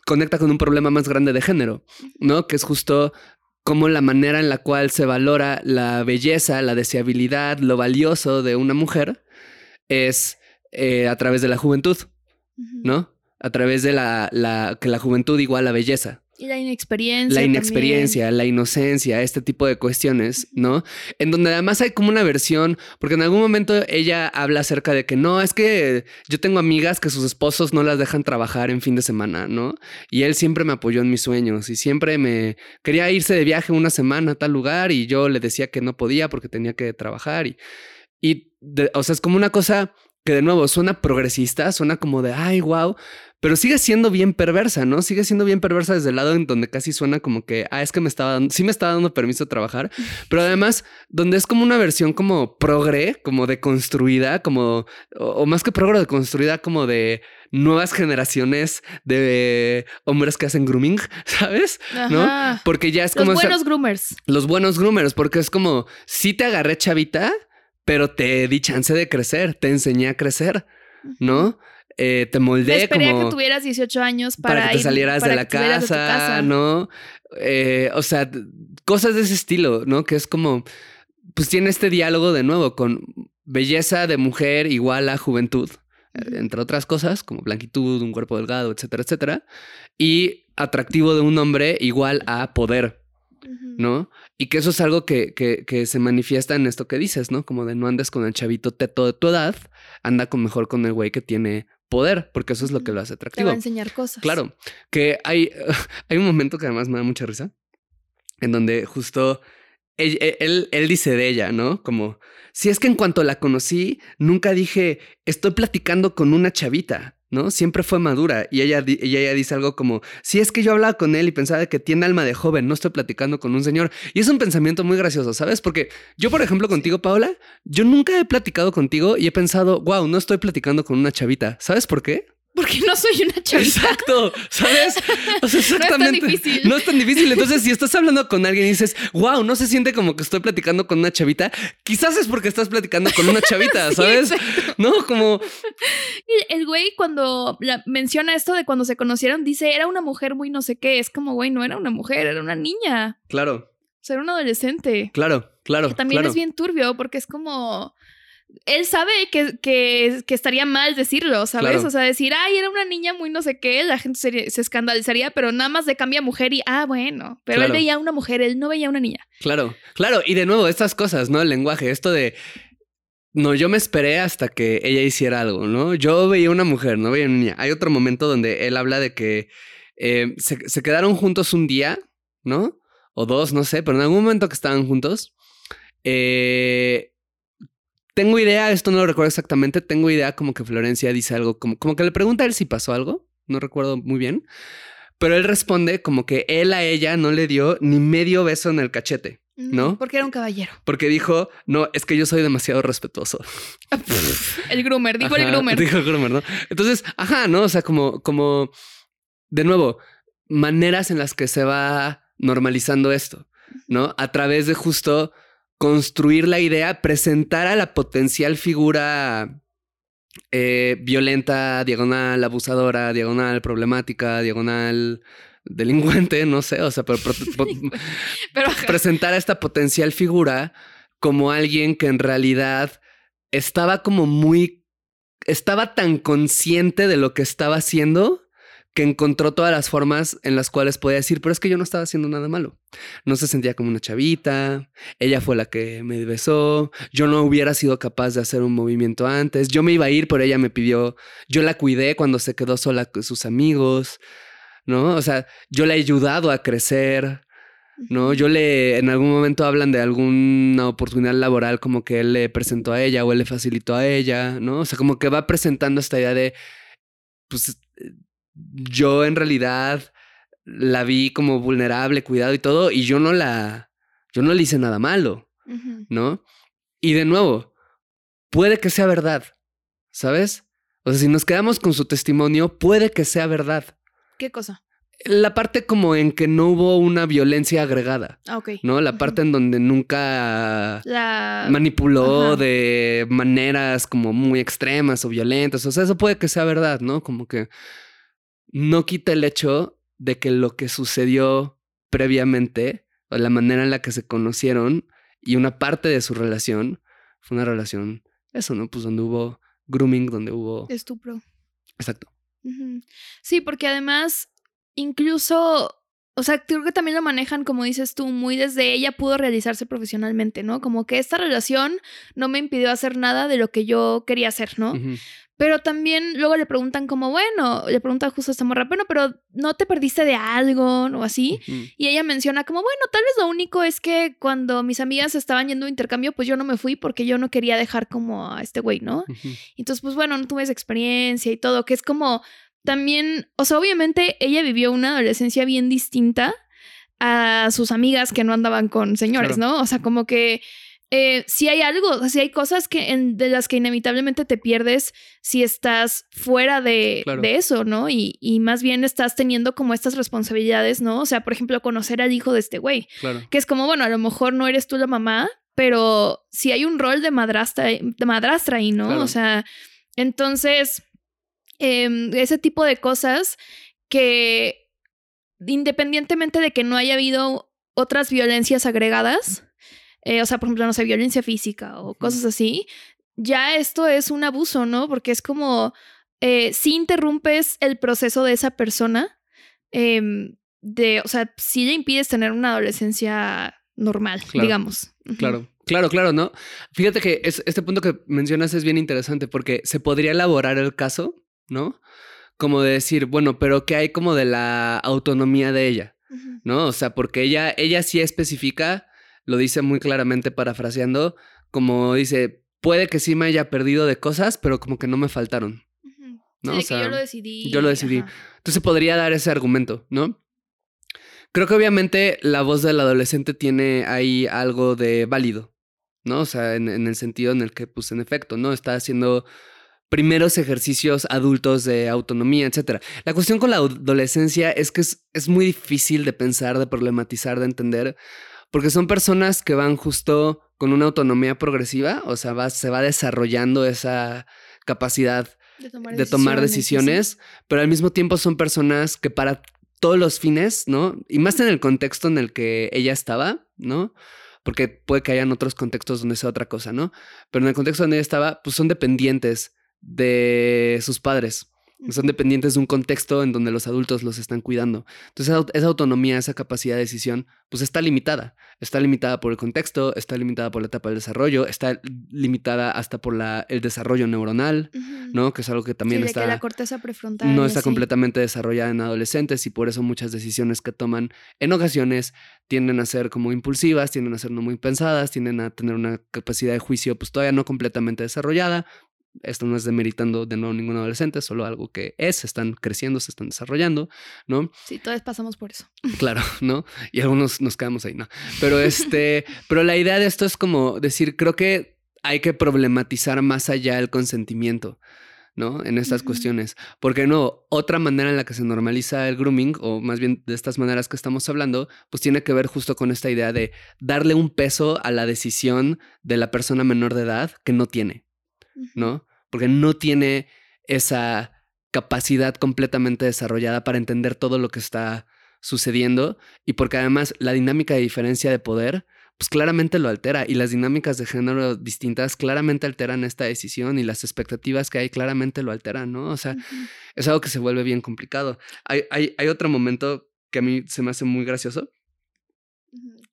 conecta con un problema más grande de género, ¿no? Que es justo como la manera en la cual se valora la belleza, la deseabilidad, lo valioso de una mujer es eh, a través de la juventud, ¿no? A través de la, la, que la juventud igual a belleza. Y la inexperiencia. La inexperiencia, la inocencia, este tipo de cuestiones, ¿no? En donde además hay como una versión, porque en algún momento ella habla acerca de que no, es que yo tengo amigas que sus esposos no las dejan trabajar en fin de semana, ¿no? Y él siempre me apoyó en mis sueños y siempre me quería irse de viaje una semana a tal lugar y yo le decía que no podía porque tenía que trabajar y, y o sea, es como una cosa que de nuevo suena progresista, suena como de, ay, wow, pero sigue siendo bien perversa, ¿no? Sigue siendo bien perversa desde el lado en donde casi suena como que, ah, es que me estaba dando, sí me estaba dando permiso de trabajar, pero además donde es como una versión como progre, como deconstruida, como, o, más que progre, deconstruida, como de nuevas generaciones de hombres que hacen grooming, *laughs* ¿sabes? ¿No? Porque ya es como... Los buenos groomers. Los buenos groomers, porque es como, si te agarré chavita, pero te di chance de crecer, te enseñé a crecer, ¿no? Eh, te moldeé Esperé como... que tuvieras 18 años para, que te salieras de la casa, ¿no? Eh, o sea, cosas de ese estilo, ¿no? Que es como, pues tiene este diálogo de nuevo con belleza de mujer igual a juventud, entre otras cosas, como blanquitud, un cuerpo delgado, etcétera, etcétera. Y atractivo de un hombre igual a poder, ¿no? Y que eso es algo que, que, se manifiesta en esto que dices, ¿no? Como de no andes con el chavito teto de tu edad, anda con mejor con el güey que tiene poder, porque eso es lo que lo hace atractivo. Te va a enseñar cosas. Claro, que hay, *laughs* hay un momento que además me da mucha risa, en donde justo él, él, dice de ella, ¿no? Como, si es que en cuanto la conocí, nunca dije, estoy platicando con una chavita. ¿No? Siempre fue madura y ella, ella dice algo como, si es que yo hablaba con él y pensaba que tiene alma de joven, no estoy platicando con un señor. Y es un pensamiento muy gracioso, ¿sabes? Porque yo, por ejemplo, contigo, Paola, yo nunca he platicado contigo y he pensado, wow, no estoy platicando con una chavita. ¿Sabes por qué? Porque no soy una chavita. Exacto, ¿sabes? O sea, exactamente. *laughs* No es tan difícil. No es tan difícil. Entonces, si estás hablando con alguien y dices, wow, no se siente como que estoy platicando con una chavita, quizás es porque estás platicando con una chavita, *laughs* ¿sabes? no, como. El güey, cuando menciona esto de cuando se conocieron, dice, era una mujer muy no sé qué. Es como, güey, no era una mujer, era una niña. Claro. O sea, era un adolescente. Claro, claro. Que también es bien turbio porque es como él sabe que, que, que, estaría mal decirlo, ¿sabes? O sea, decir, ay, era una niña muy no sé qué, la gente se, escandalizaría, pero nada más de cambia mujer y, ah, bueno, pero él veía una mujer, él no veía una niña. Claro, claro, y de nuevo, estas cosas, ¿no? El lenguaje, esto de, no, yo me esperé hasta que ella hiciera algo, ¿no? Yo veía una mujer, no veía una niña. Hay otro momento donde él habla de que eh, se, se quedaron juntos un día, ¿no? O dos, no sé, pero en algún momento que estaban juntos, eh tengo idea, esto no lo recuerdo exactamente, tengo idea como que Florencia dice algo, como, como que le pregunta a él si pasó algo, no recuerdo muy bien, pero él responde como que él a ella no le dio ni medio beso en el cachete. ¿No? Porque era un caballero. Porque dijo, no, es que yo soy demasiado respetuoso. *laughs* el groomer, dijo el groomer. Dijo el groomer, ¿no? Entonces, ajá, ¿no? O sea, como, como, de nuevo, maneras en las que se va normalizando esto, ¿no? A través de justo construir la idea, presentar a la potencial figura eh, violenta, diagonal, abusadora, diagonal, problemática, diagonal, delincuente, no sé, o sea, pero, *laughs* presentar a esta potencial figura como alguien que en realidad estaba como muy, estaba tan consciente de lo que estaba haciendo que encontró todas las formas en las cuales podía decir, pero es que yo no estaba haciendo nada malo. No se sentía como una chavita, ella fue la que me besó, yo no hubiera sido capaz de hacer un movimiento antes, yo me iba a ir, pero ella me pidió, yo la cuidé cuando se quedó sola con sus amigos, ¿no? O sea, yo le he ayudado a crecer. ¿no? Yo le, en algún momento hablan de alguna oportunidad laboral como que él le presentó a ella o él le facilitó a ella, ¿no? O sea, como que va presentando esta idea de, pues, yo en realidad la vi como vulnerable, cuidado y todo, y yo no la, yo no le hice nada malo, ¿no? Y de nuevo, puede que sea verdad, ¿sabes? O sea, si nos quedamos con su testimonio, puede que sea verdad. ¿Qué cosa? La parte como en que no hubo una violencia agregada. Ah, ok. ¿No? La parte en donde nunca manipuló de maneras como muy extremas o violentas. O sea, eso puede que sea verdad, ¿no? Como que no quita el hecho de que lo que sucedió previamente la manera en la que se conocieron y una parte de su relación fue una relación, eso, ¿no? Pues donde hubo grooming, donde hubo... Estupro. Exacto. Sí, porque además, incluso o sea, creo que también lo manejan, como dices tú, muy desde ella pudo realizarse profesionalmente, ¿no? Como que esta relación no me impidió hacer nada de lo que yo quería hacer, ¿no? Pero también luego le preguntan como, bueno, le pregunta justo a esta morra, bueno, pero ¿no te perdiste de algo o así? Y ella menciona como, bueno, tal vez lo único es que cuando mis amigas estaban yendo a intercambio, pues yo no me fui porque yo no quería dejar como a este güey, ¿no? Entonces, pues bueno, no tuve esa experiencia y todo, que es como, también, o sea, obviamente ella vivió una adolescencia bien distinta a sus amigas que no andaban con señores, ¿no? O sea, como que eh, si hay algo, si hay cosas que de las que inevitablemente te pierdes si estás fuera de, de eso, ¿no? Y, y, más bien estás teniendo como estas responsabilidades, ¿no? O sea, por ejemplo, conocer al hijo de este güey, claro. que es como, bueno, a lo mejor no eres tú la mamá, pero si hay un rol de madrastra, de madrastra ahí, ¿no? O sea, entonces Em, ese tipo de cosas que independientemente de que no haya habido otras violencias agregadas, eh, o sea, por ejemplo, no sé, violencia física o cosas así, ya esto es un abuso, ¿no? Porque es como eh, si interrumpes el proceso de esa persona, em, de, o sea, si le impides tener una adolescencia normal, digamos. Claro. Claro, claro, ¿no? Fíjate que este punto que mencionas es bien interesante porque se podría elaborar el caso ¿no? Como de decir, bueno, pero ¿qué hay como de la autonomía de ella? ¿No? O sea, porque ella, ella sí especifica, lo dice muy claramente parafraseando, como dice, puede que sí me haya perdido de cosas, pero como que no me faltaron. ¿no? o sea, yo lo decidí. Yo lo decidí. Entonces podría dar ese argumento, ¿no? Creo que obviamente la voz del adolescente tiene ahí algo de válido, ¿no? O sea, en, en, el sentido en el que, pues, en efecto, ¿no? Está haciendo primeros ejercicios adultos de autonomía, etc. La cuestión con la adolescencia es que es, es, muy difícil de pensar, de problematizar, de entender, porque son personas que van justo con una autonomía progresiva, o sea, va, se va desarrollando esa capacidad de tomar, decisiones, pero al mismo tiempo son personas que para todos los fines, ¿no? Y más en el contexto en el que ella estaba, ¿no? Porque puede que hayan otros contextos donde sea otra cosa, ¿no? Pero en el contexto donde ella estaba, pues son dependientes de sus padres. Son dependientes de un contexto en donde los adultos los están cuidando. Entonces, esa autonomía, esa capacidad de decisión, pues está limitada. Está limitada por el contexto, está limitada por la etapa del desarrollo, está limitada hasta por la, el desarrollo neuronal, ¿no? Que es algo que también está. Que la corteza prefrontal. No está completamente desarrollada en adolescentes y por eso muchas decisiones que toman en ocasiones tienden a ser como impulsivas, tienden a ser no muy pensadas, tienden a tener una capacidad de juicio, pues todavía no completamente desarrollada, esto no es demeritando de nuevo ningún adolescente, solo algo que es, están creciendo, se están desarrollando, ¿no? Sí, todos pasamos por eso. Claro, *laughs* ¿no? Y algunos nos quedamos ahí, ¿no? Pero este, pero la idea de esto es como decir, creo que hay que problematizar más allá el consentimiento, ¿no? En estas cuestiones. Porque no, otra manera en la que se normaliza el grooming, o más bien de estas maneras que estamos hablando, pues tiene que ver justo con esta idea de darle un peso a la decisión de la persona menor de edad que no tiene. ¿No? Porque no tiene esa capacidad completamente desarrollada para entender todo lo que está sucediendo y porque además la dinámica de diferencia de poder pues claramente lo altera y las dinámicas de género distintas claramente alteran esta decisión y las expectativas que hay claramente lo alteran, ¿no? O sea, es algo que se vuelve bien complicado. Hay, hay, hay otro momento que a mí se me hace muy gracioso,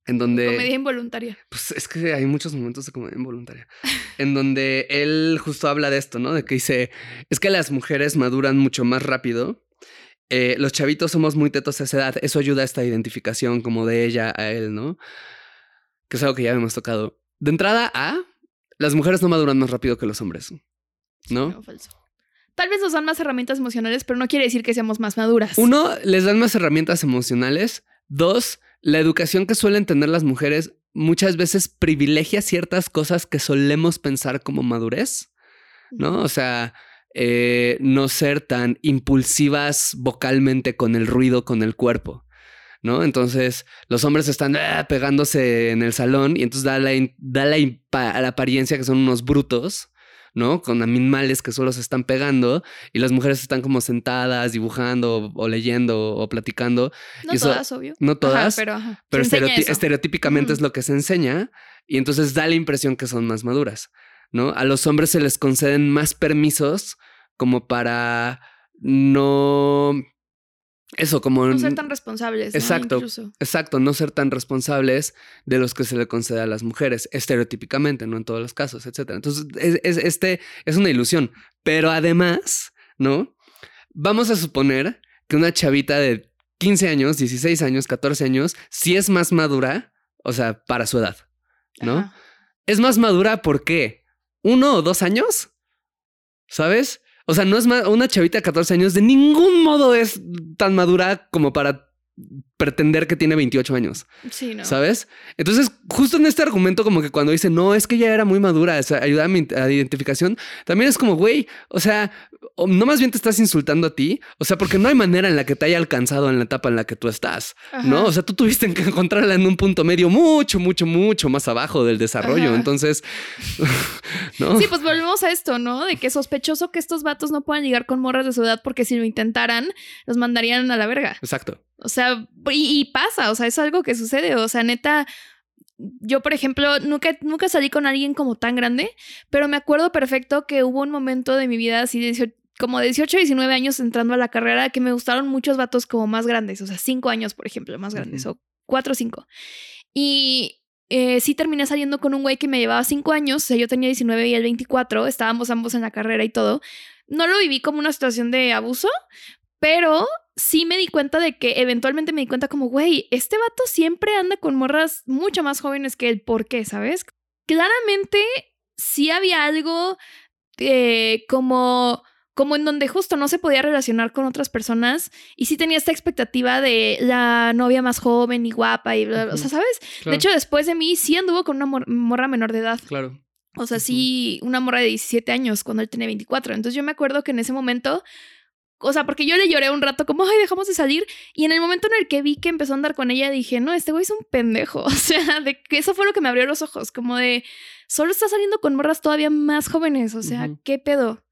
en donde... Comedia involuntaria. Pues es que hay muchos momentos de comedia involuntaria. en donde él justo habla de esto, ¿no? De que dice, es que las mujeres maduran mucho más rápido. Eh, los chavitos somos muy tetos a esa edad. Eso ayuda a esta identificación como de ella a él, ¿no? Que es algo que ya hemos tocado. De entrada a, las mujeres no maduran más rápido que los hombres, ¿no? no falso. Tal vez nos dan más herramientas emocionales, pero no quiere decir que seamos más maduras. Uno, les dan más herramientas emocionales. Dos, la educación que suelen tener las mujeres muchas veces privilegia ciertas cosas que solemos pensar como madurez, ¿no? O sea, eh, no ser tan impulsivas vocalmente con el ruido, con el cuerpo. ¿No? Entonces los hombres están ah, pegándose en el salón y entonces da la, da la, la apariencia que son unos brutos, ¿no? Con animales que solo se están pegando y las mujeres están como sentadas, dibujando o leyendo o platicando. No eso- todas, obvio. No todas, Ajá, pero, ajá. pero estereotípicamente es lo que se enseña y entonces da la impresión que son más maduras, ¿no? A los hombres se les conceden más permisos como para no... Eso, como... No ser tan responsables. ¿no? Exacto. Incluso. Exacto, no ser tan responsables de los que se le concede a las mujeres, estereotípicamente, no en todos los casos, etcétera. Entonces, es, es- este es una ilusión. Pero además, ¿no? Vamos a suponer que una chavita de 15 años, 16 años, 14 años, sí es más madura, o sea, para su edad, ¿no? Ajá. Es más madura ¿por qué? ¿Uno o dos años? ¿Sabes? O sea, no es ma- una chavita de 14 años, de ningún modo es tan madura como para pretender que tiene 28 años, Sí, no. ¿sabes? Entonces, justo en este argumento, como que cuando dice, no, es que ya era muy madura, o sea, ayuda a mi a identificación, también es como, güey, o sea, no más bien te estás insultando a ti, o sea, porque no hay manera en la que te haya alcanzado en la etapa en la que tú estás, ¿no? O sea, tú tuviste que encontrarla en un punto medio mucho, mucho, mucho más abajo del desarrollo, Ajá. entonces, *laughs* ¿no? Sí, pues volvemos a esto, ¿no? De que sospechoso que estos vatos no puedan ligar con morras de su edad porque si lo intentaran, los mandarían a la verga. Exacto. O sea, y, y pasa, o sea, es algo que sucede. O sea, neta, yo, por ejemplo, nunca, nunca salí con alguien como tan grande, pero me acuerdo perfecto que hubo un momento de mi vida así de 18 como de 18, 19 años entrando a la carrera que me gustaron muchos vatos como más grandes, o sea, 5 años, por ejemplo, más grandes, o 4 o 5. Y eh, sí terminé saliendo con un güey que me llevaba 5 años, o sea, yo tenía 19 y él 24, estábamos ambos en la carrera y todo. No lo viví como una situación de abuso, pero sí me di cuenta de que eventualmente me di cuenta como, güey, este vato siempre anda con morras mucho más jóvenes que él. ¿Por qué? ¿Sabes? Claramente sí había algo eh, como como en donde justo no se podía relacionar con otras personas y sí tenía esta expectativa de la novia más joven y guapa y bla, bla, o sea. ¿sabes? Claro, De hecho, después de mí sí anduvo con una mor- morra menor de edad. claro. O sea, sí, una morra de 17 años cuando él tenía 24. Entonces yo me acuerdo que en ese momento, o sea, porque yo le lloré un rato como, ay, dejamos de salir. Y en el momento en el que vi que empezó a andar con ella, dije, no, este güey es un pendejo. *laughs* O sea, de que eso fue lo que me abrió los ojos, como de, solo está saliendo con morras todavía más jóvenes. O sea. ¿qué pedo?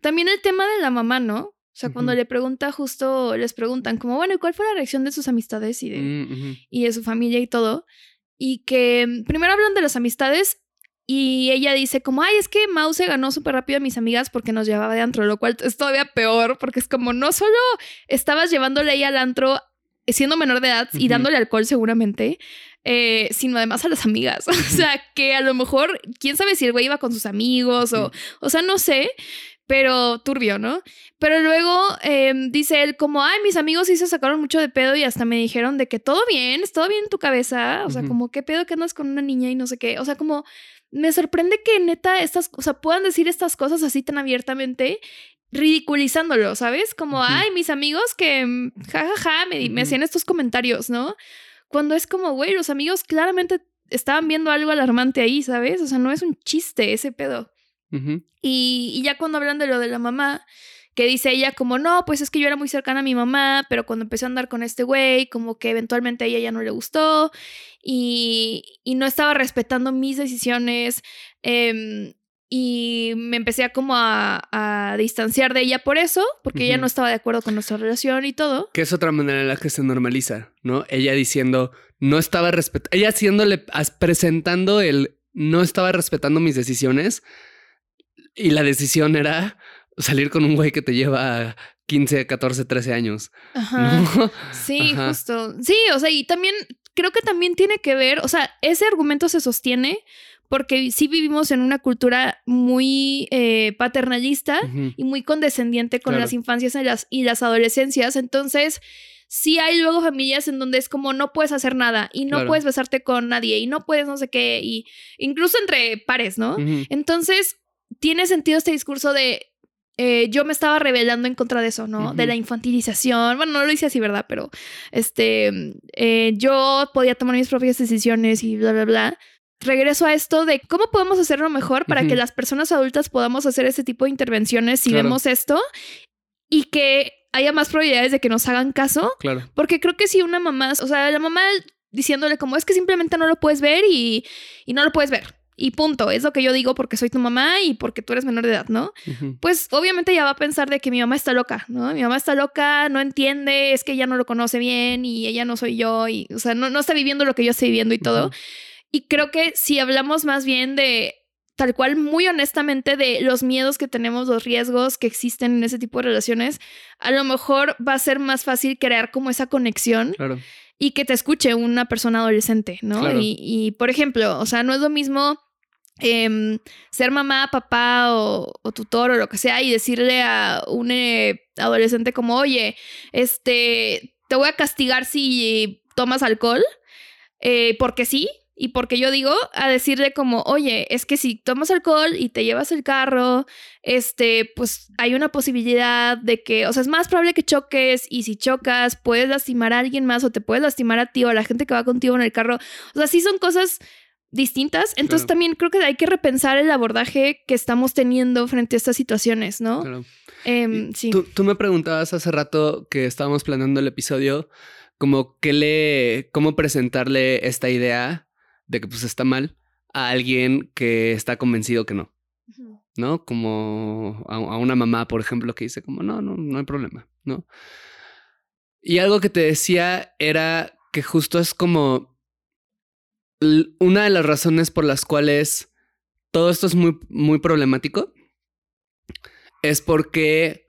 También el tema de la mamá, ¿no? O sea, cuando le pregunta justo, les preguntan como, bueno, ¿y cuál fue la reacción de sus amistades y de, Mm, y de su familia y todo. Y que mm, primero hablan de las amistades y ella dice como, ay, es que Mau se ganó súper rápido a mis amigas porque nos llevaba de antro, lo cual es todavía peor porque es como, no solo estabas llevándole ella al antro siendo menor de edad y dándole alcohol seguramente, eh, sino además a las amigas. *laughs* O sea, que a lo mejor, quién sabe si el güey iba con sus amigos o, o sea, no sé, pero turbio, ¿no? Pero luego eh, dice él como, ay, mis amigos sí se sacaron mucho de pedo y hasta me dijeron de que todo bien, es todo bien en tu cabeza. O sea, como, ¿qué pedo que andas con una niña y no sé qué? O sea, como, me sorprende que neta estas, o sea, puedan decir estas cosas así tan abiertamente, ridiculizándolo, ¿sabes? Como, ay, mis amigos que, mm, ja, ja, me, me hacían estos comentarios, ¿no? Cuando es como, güey, los amigos claramente estaban viendo algo alarmante ahí, ¿sabes? O sea, no es un chiste ese pedo. Y ya cuando hablan de lo de la mamá, que dice ella como, no, pues es que yo era muy cercana a mi mamá, pero cuando empecé a andar con este güey, como que eventualmente a ella ya no le gustó y, y no estaba respetando mis decisiones em, y me empecé a como a, a distanciar de ella por eso, porque ella no estaba de acuerdo con nuestra relación y todo. Que es otra manera en la que se normaliza, ¿no? Ella diciendo, no estaba respetando, ella haciéndole, presentando el, no estaba respetando mis decisiones y la decisión era salir con un güey que te lleva 15, 14, 13 años. Ajá. ¿no? Sí, Ajá. justo. Sí, o sea, y también creo que también tiene que ver, o sea, ese argumento se sostiene porque sí vivimos en una cultura muy eh, paternalista y muy condescendiente con Claro. las infancias y las, y las adolescencias. Entonces, sí hay luego familias en donde es como no puedes hacer nada y no Claro. puedes besarte con nadie y no puedes no sé qué, y incluso entre pares, ¿no? Entonces, tiene sentido este discurso de eh, yo me estaba rebelando en contra de eso, ¿no? De la infantilización. Bueno, no lo hice así, ¿verdad? Pero este, eh, yo podía tomar mis propias decisiones y bla, bla, bla. Regreso a esto de cómo podemos hacerlo mejor para que las personas adultas podamos hacer ese tipo de intervenciones si Claro. vemos esto y que haya más probabilidades de que nos hagan caso. Claro. Porque creo que si una mamá, o sea, la mamá diciéndole como es que simplemente no lo puedes ver y, y no lo puedes ver. Y punto. Es lo que yo digo porque soy tu mamá y porque tú eres menor de edad, ¿no? Pues obviamente ya va a pensar de que mi mamá está loca, ¿no? Mi mamá está loca, no entiende, es que ella no lo conoce bien y ella no soy yo y, o sea, no, no está viviendo lo que yo estoy viviendo y todo. Y creo que si hablamos más bien de tal cual muy honestamente de los miedos que tenemos, los riesgos que existen en ese tipo de relaciones, a lo mejor va a ser más fácil crear como esa conexión. Y que te escuche una persona adolescente, ¿no? Y, por ejemplo, o sea, no es lo mismo em, ser mamá, papá o, tutor o lo que sea y decirle a un eh, adolescente como, oye, este, te voy a castigar si tomas alcohol, eh, porque sí, y porque yo digo a decirle como, oye, es que si tomas alcohol y te llevas el carro, este, pues hay una posibilidad de que, o sea, es más probable que choques y si chocas puedes lastimar a alguien más o te puedes lastimar a ti o a la gente que va contigo en el carro. O sea, sí son cosas distintas. Entonces también creo que hay que repensar el abordaje que estamos teniendo frente a estas situaciones, ¿no? Claro. Em, sí. Tú, tú me preguntabas hace rato que estábamos planeando el episodio, como qué le, cómo presentarle esta idea de que pues está mal a alguien que está convencido que no. ¿No? Como a, una mamá, por ejemplo, que dice como, no, no, no hay problema, ¿no? Y algo que te decía era que justo es como una de las razones por las cuales todo esto es muy, muy problemático es porque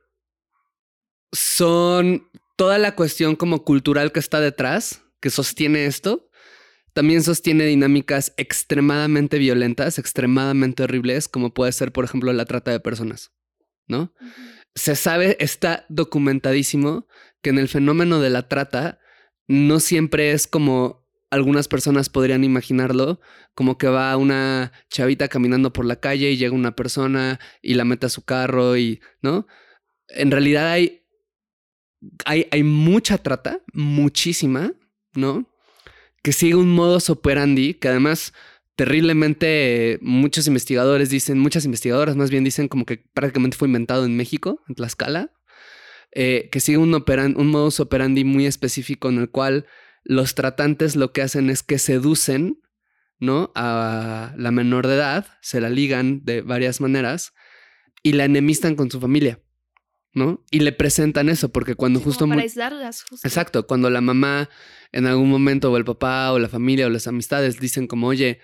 son toda la cuestión como cultural que está detrás, que sostiene esto, también sostiene dinámicas extremadamente violentas, extremadamente horribles, como puede ser, por ejemplo, la trata de personas, ¿no? Se sabe, está documentadísimo que en el fenómeno de la trata no siempre es como algunas personas podrían imaginarlo, como que va una chavita caminando por la calle y llega una persona y la mete a su carro y, ¿no? En realidad hay, hay, hay mucha trata, muchísima, ¿no? que sigue un modus operandi que además terriblemente muchos investigadores dicen, muchas investigadoras más bien dicen como que prácticamente fue inventado en México, en Tlaxcala, eh, que sigue un, un modus operandi muy específico en el cual los tratantes lo que hacen es que seducen, ¿no? A la menor de edad, se la ligan de varias maneras y la enemistan con su familia. ¿no? Y le presentan eso, porque cuando justo... para aislarlas, justo. Exacto, cuando la mamá en algún momento, o el papá, o la familia, o las amistades dicen como, oye,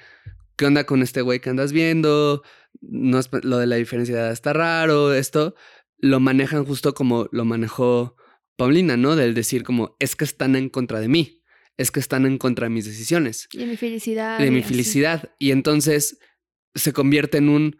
¿qué onda con este güey que andas viendo? No lo de la diferencia de edad está raro, esto, lo manejan justo como lo manejó Paulina, ¿no? Del decir como, es que están en contra de mí, es que están en contra de mis decisiones. Y de mi felicidad. De mi felicidad. Y entonces se convierte en un,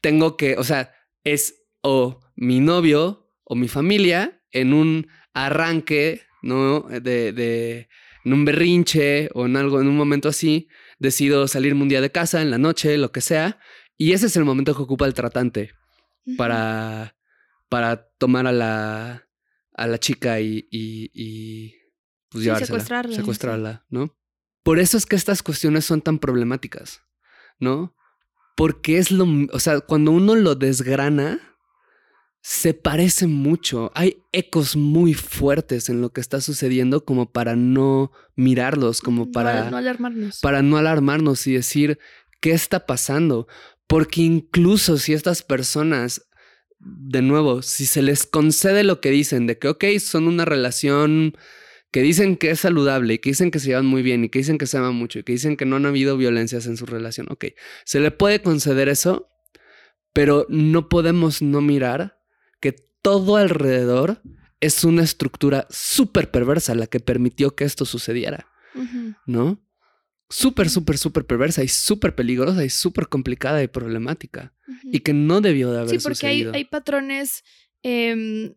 tengo que, o sea, es o mi novio o mi familia en un arranque, ¿no? De, de, en un berrinche o en algo, en un momento así, decido salirme un día de casa, en la noche, lo que sea, y ese es el momento que ocupa el tratante para, para tomar a la, a la chica y, y, y pues secuestrarla, secuestrarla, ¿no? Por eso es que estas cuestiones son tan problemáticas, ¿no? Porque es lo, o sea, cuando uno lo desgrana, se parece mucho. Hay ecos muy fuertes en lo que está sucediendo como para no mirarlos, como para no, alarmarnos. Para no alarmarnos y decir qué está pasando. Porque incluso si estas personas, de nuevo, si se les concede lo que dicen de que, ok, son una relación que dicen que es saludable y que dicen que se llevan muy bien y que dicen que se aman mucho y que dicen que no han habido violencias en su relación, ok, se le puede conceder eso, pero no podemos no mirar todo alrededor es una estructura súper perversa la que permitió que esto sucediera, ¿no? Súper, súper, súper perversa y súper peligrosa y súper complicada y problemática y que no debió de haber sucedido. Sí, porque hay, patrones em,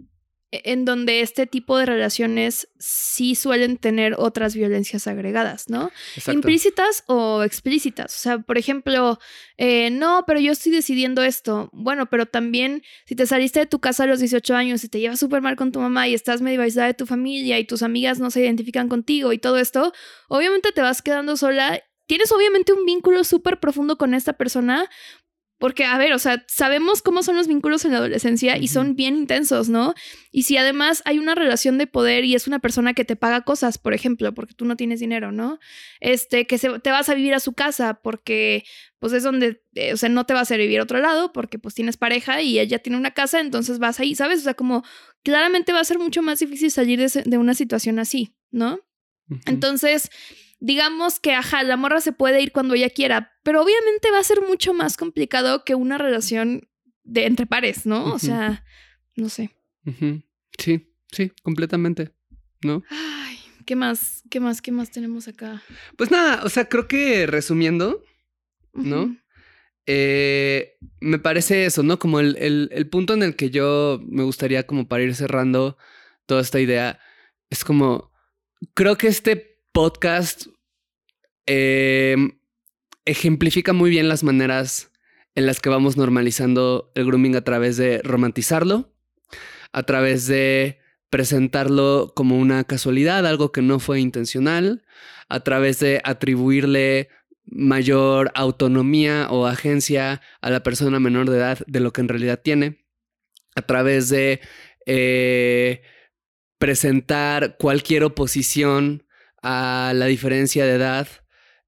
en donde este tipo de relaciones sí suelen tener otras violencias agregadas, ¿no? Implícitas o explícitas. O sea, por ejemplo, eh, no, pero yo estoy decidiendo esto. Bueno, pero también si te saliste de tu casa a los 18 años y te llevas súper mal con tu mamá y estás medio aislada de tu familia y tus amigas no se identifican contigo y todo esto, obviamente te vas quedando sola. Tienes obviamente un vínculo súper profundo con esta persona, Porque, a ver, o sea, sabemos cómo son los vínculos en la adolescencia y son bien intensos, ¿no? Y si además hay una relación de poder y es una persona que te paga cosas, por ejemplo, porque tú no tienes dinero, ¿no? Este, que se, te vas a vivir a su casa porque, pues es donde, eh, o sea, no te vas a vivir a otro lado porque pues tienes pareja y ella tiene una casa, entonces vas ahí, ¿sabes? O sea, como claramente va a ser mucho más difícil salir de, de una situación así, ¿no? Entonces digamos que, ajá, la morra se puede ir cuando ella quiera, pero obviamente va a ser mucho más complicado que una relación de entre pares, ¿no? O sea, no sé. Sí, sí, completamente, ¿no? Ay, ¿qué más? ¿Qué más? ¿Qué más tenemos acá? Pues nada, o sea, creo que resumiendo, ¿no? Eh, me parece eso, ¿no? Como el, el, el punto en el que yo me gustaría como para ir cerrando toda esta idea, es como, creo que este podcast em, ejemplifica muy bien las maneras en las que vamos normalizando el grooming a través de romantizarlo, a través de presentarlo como una casualidad, algo que no fue intencional, a través de atribuirle mayor autonomía o agencia a la persona menor de edad de lo que en realidad tiene, a través de eh, presentar cualquier oposición a la diferencia de edad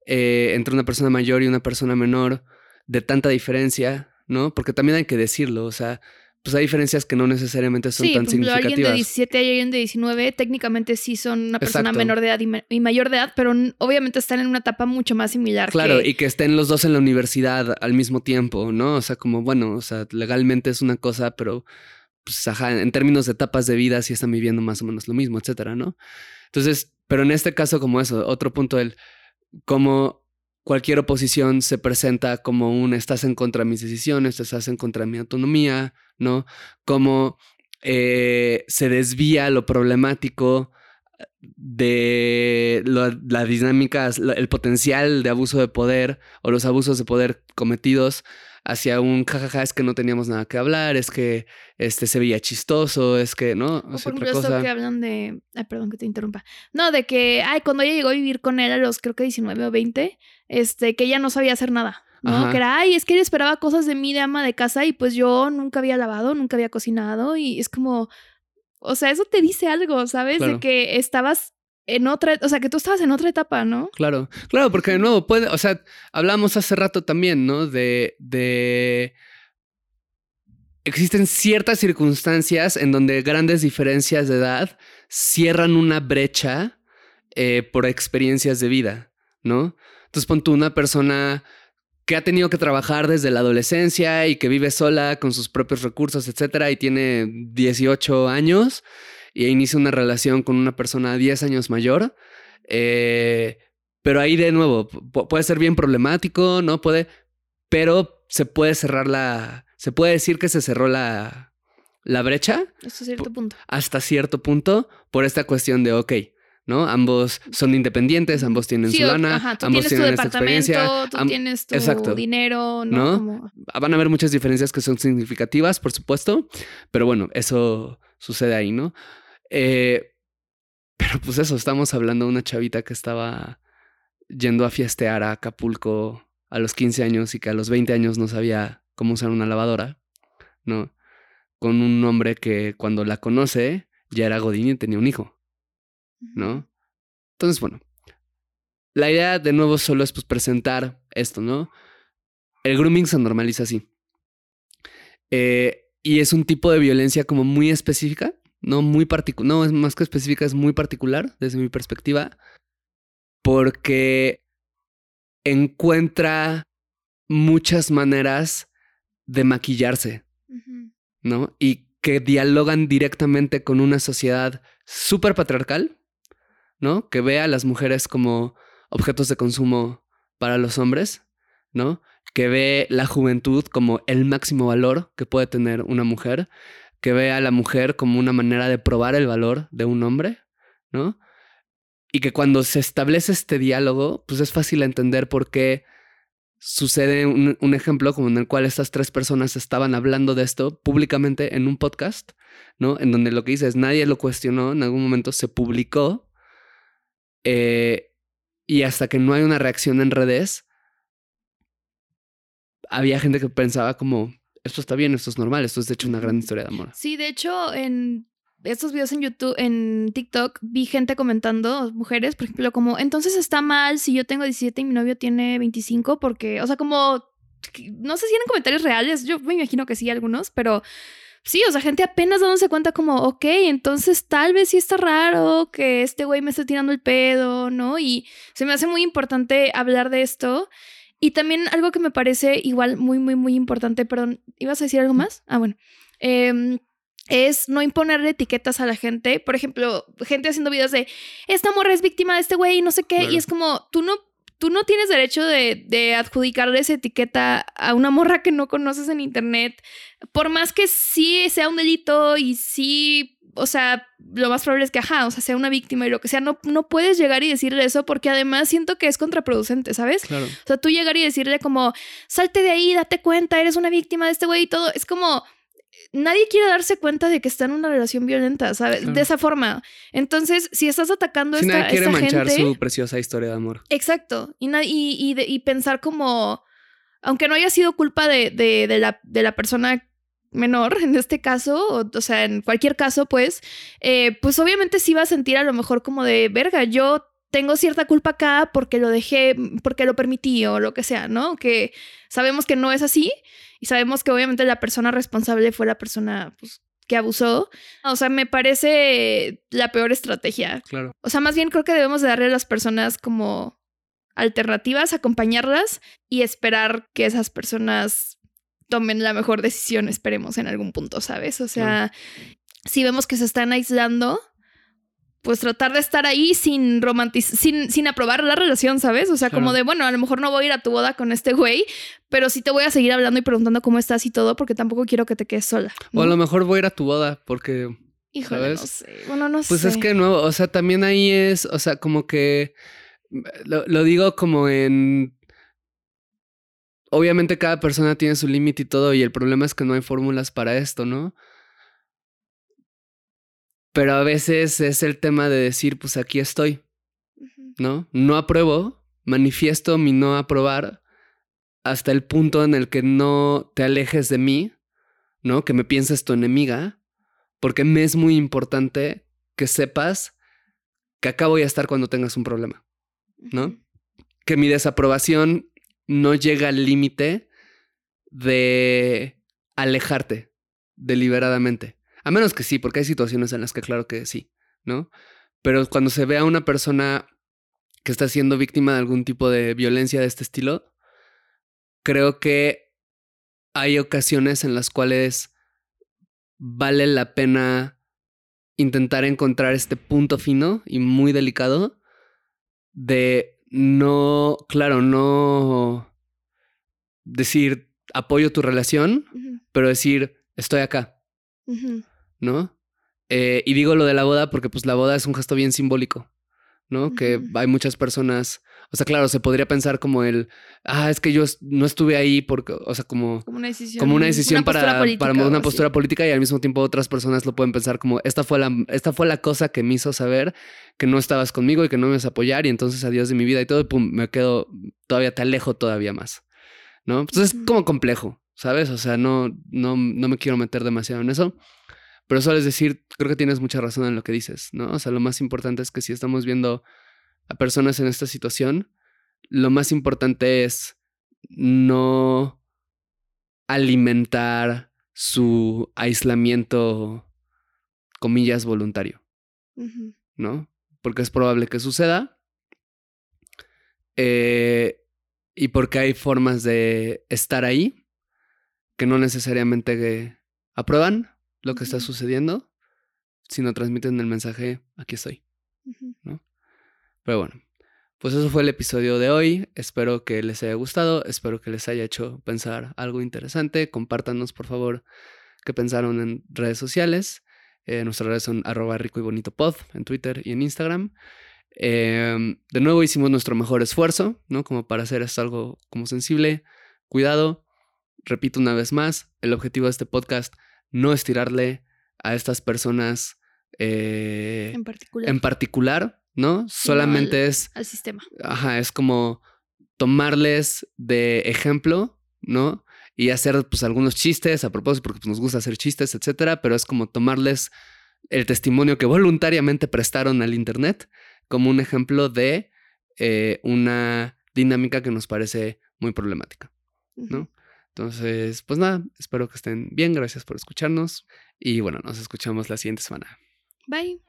eh, entre una persona mayor y una persona menor, de tanta diferencia, ¿no? Porque también hay que decirlo, o sea, pues hay diferencias que no necesariamente son tan significativas. alguien de 17 y alguien de 19 técnicamente sí son una persona menor de edad y, mayor de edad, pero obviamente están en una etapa mucho más similar. Claro, y que estén los dos en la universidad al mismo tiempo, ¿no? O sea, como, bueno, o sea, legalmente es una cosa, pero, pues, ajá, en términos de etapas de vida sí están viviendo más o menos lo mismo, etcétera, ¿no? Entonces, pero en este caso como eso, otro punto del cómo cualquier oposición se presenta como un estás en contra de mis decisiones, estás en contra de mi autonomía, ¿no? Cómo eh, se desvía lo problemático de la dinámica, el potencial de abuso de poder o los abusos de poder cometidos hacia un jajaja, es que no teníamos nada que hablar, es que este se veía chistoso, es que, ¿no? O, por ejemplo, que hablan de. Ay, perdón que te interrumpa. No, de que, ay, cuando ella llegó a vivir con él a los creo que 19 o 20, este, que ella no sabía hacer nada. ¿no? Que era, ay, es que él esperaba cosas de mí de ama de casa y pues yo nunca había lavado, nunca había cocinado y es como, o sea, eso te dice algo, ¿sabes? De que estabas en otra, o sea, que tú estabas en otra etapa, ¿no? Claro, claro, porque de nuevo puede, o sea, hablamos hace rato también, ¿no? De, de, existen ciertas circunstancias en donde grandes diferencias de edad cierran una brecha eh, por experiencias de vida, ¿no? Entonces pon tú una persona que ha tenido que trabajar desde la adolescencia y que vive sola con sus propios recursos, etcétera, y tiene 18 años y inicia una relación con una persona 10 años mayor. Eh, pero ahí de nuevo, puede ser bien problemático, ¿no? Puede, pero se puede cerrar la, se puede decir que se cerró la, la brecha. Hasta cierto punto. Hasta cierto punto por esta cuestión de, ok, ¿no? Ambos son independientes, ambos tienen su lana, ambos tienen esta experiencia. Tú tienes tu dinero, ¿no? Van a haber muchas diferencias que son significativas, por supuesto, pero bueno, eso sucede ahí, ¿no? Eh, pero pues eso, estamos hablando de una chavita que estaba yendo a fiestear a Acapulco a los 15 años y que a los 20 años no sabía cómo usar una lavadora, ¿no? Con un hombre que cuando la conoce ya era Godín y tenía un hijo, ¿no? Entonces, bueno, la idea de nuevo solo es pues presentar esto, ¿no? El grooming se normaliza así. Eh, y es un tipo de violencia como muy específica no muy particular, no es más que específica, es muy particular desde mi perspectiva, porque encuentra muchas maneras de maquillarse, ¿no? Y que dialogan directamente con una sociedad súper patriarcal, ¿no? Que ve a las mujeres como objetos de consumo para los hombres, ¿no? Que ve la juventud como el máximo valor que puede tener una mujer, que ve a la mujer como una manera de probar el valor de un hombre, ¿no? Y que cuando se establece este diálogo, pues es fácil entender por qué sucede un, ejemplo como en el cual estas tres personas estaban hablando de esto públicamente en un podcast, ¿no? En donde lo que dice es nadie lo cuestionó, en algún momento se publicó eh, y hasta que no hay una reacción en redes, había gente que pensaba como, esto está bien, esto es normal, esto es de hecho una gran historia de amor. Sí, de hecho, en estos videos en YouTube, en TikTok, vi gente comentando, mujeres, por ejemplo, como, entonces está mal si yo tengo 17 y mi novio tiene 25, porque, o sea, como, no sé si eran comentarios reales, yo me imagino que sí, algunos, pero sí, o sea, gente apenas dándose cuenta como, ok, entonces tal vez sí está raro que este güey me esté tirando el pedo, ¿no? Y se me hace muy importante hablar de esto. Y también algo que me parece igual muy, muy, muy importante, perdón, ¿ibas a decir algo más? Ah, bueno. Eh, es no imponerle etiquetas a la gente. Por ejemplo, gente haciendo videos de esta morra es víctima de este güey y no sé qué. Y es como, tú no, tú no tienes derecho de, de, adjudicarle esa etiqueta a una morra que no conoces en internet. Por más que sí sea un delito y sí, o sea, lo más probable es que, ajá, o sea, sea una víctima y lo que sea, no, no puedes llegar y decirle eso porque además siento que es contraproducente, ¿sabes? Claro. O sea, tú llegar y decirle como, salte de ahí, date cuenta, eres una víctima de este güey y todo. Es como nadie quiere darse cuenta de que está en una relación violenta, ¿sabes? Claro. De esa forma. Entonces, si estás atacando a si esta, nadie quiere esta manchar gente, su preciosa historia de amor. Exacto. Y, y, y, y, pensar como, aunque no haya sido culpa de, de, de, la, de la persona menor en este caso, o, o sea, en cualquier caso, pues, eh, pues obviamente sí va a sentir a lo mejor como de, verga, yo tengo cierta culpa acá porque lo dejé, porque lo permití o lo que sea, ¿no? Que sabemos que no es así y sabemos que obviamente la persona responsable fue la persona pues, que abusó. O sea, me parece la peor estrategia. Claro. O sea, más bien creo que debemos de darle a las personas como alternativas, acompañarlas y esperar que esas personas tomen la mejor decisión, esperemos en algún punto, ¿sabes? O sea, si vemos que se están aislando, pues tratar de estar ahí sin romantizar, sin, sin aprobar la relación, ¿sabes? O sea, claro. como de, bueno, a lo mejor no voy a ir a tu boda con este güey, pero sí te voy a seguir hablando y preguntando cómo estás y todo, porque tampoco quiero que te quedes sola. ¿no? O a lo mejor voy a ir a tu boda, porque... Híjole, ¿sabes? no sé. Bueno, no pues sé. Pues es que no, o sea, también ahí es, o sea, como que... Lo, lo digo como en... Obviamente cada persona tiene su límite y todo, y el problema es que no hay fórmulas para esto, ¿no? Pero a veces es el tema de decir, pues aquí estoy, ¿no? No apruebo, manifiesto mi no aprobar hasta el punto en el que no te alejes de mí, ¿no? Que me pienses tu enemiga, porque me es muy importante que sepas que acá voy a estar cuando tengas un problema, ¿no? Que mi desaprobación no llega al límite de alejarte deliberadamente. A menos que sí, porque hay situaciones en las que claro que sí, ¿no? Pero cuando se ve a una persona que está siendo víctima de algún tipo de violencia de este estilo, creo que hay ocasiones en las cuales vale la pena intentar encontrar este punto fino y muy delicado de no, claro, no decir apoyo tu relación, uh -huh. pero decir estoy acá. Uh -huh. ¿no? Eh, y digo lo de la boda porque pues la boda es un gesto bien simbólico, ¿no? Uh -huh. Que hay muchas personas, o sea, claro, se podría pensar como el, ah, es que yo no estuve ahí porque, o sea, como... Como una decisión. Como una decisión una para, para una postura política y al mismo tiempo otras personas lo pueden pensar como, esta fue, la, esta fue la cosa que me hizo saber que no estabas conmigo y que no me ibas a apoyar y entonces adiós de mi vida y todo, y pum, me quedo, todavía te alejo todavía más, ¿no? Entonces -huh. es como complejo, ¿sabes? O sea, no, no, no me quiero meter demasiado en eso. Pero solo es decir, creo que tienes mucha razón en lo que dices, ¿no? O sea, lo más importante es que si estamos viendo a personas en esta situación, lo más importante es no alimentar su aislamiento, comillas, voluntario, uh -huh. ¿no? Porque es probable que suceda. Eh, y porque hay formas de estar ahí que no necesariamente aprueban lo que uh -huh. está sucediendo, sino transmiten el mensaje, aquí estoy. Uh -huh. ¿no? Pero bueno, pues eso fue el episodio de hoy. Espero que les haya gustado, espero que les haya hecho pensar algo interesante. Compártanos, por favor, qué pensaron en redes sociales. Eh, nuestras redes son arroba rico y bonito pod en Twitter y en Instagram. Eh, de nuevo hicimos nuestro mejor esfuerzo, ¿no? Como para hacer esto algo como sensible. Cuidado. Repito una vez más, el objetivo de este podcast no es tirarle a estas personas eh, en particular. En particular, ¿no? Solamente al, es. Al sistema. Ajá, es como tomarles de ejemplo ¿no? Y hacer pues algunos chistes a propósito, porque pues, nos gusta hacer chistes, etcétera, pero es como tomarles el testimonio que voluntariamente prestaron al Internet como un ejemplo de eh, una dinámica que nos parece muy problemática, ¿no? Entonces, pues nada, espero que estén bien, gracias por escucharnos y bueno, nos escuchamos la siguiente semana. Bye.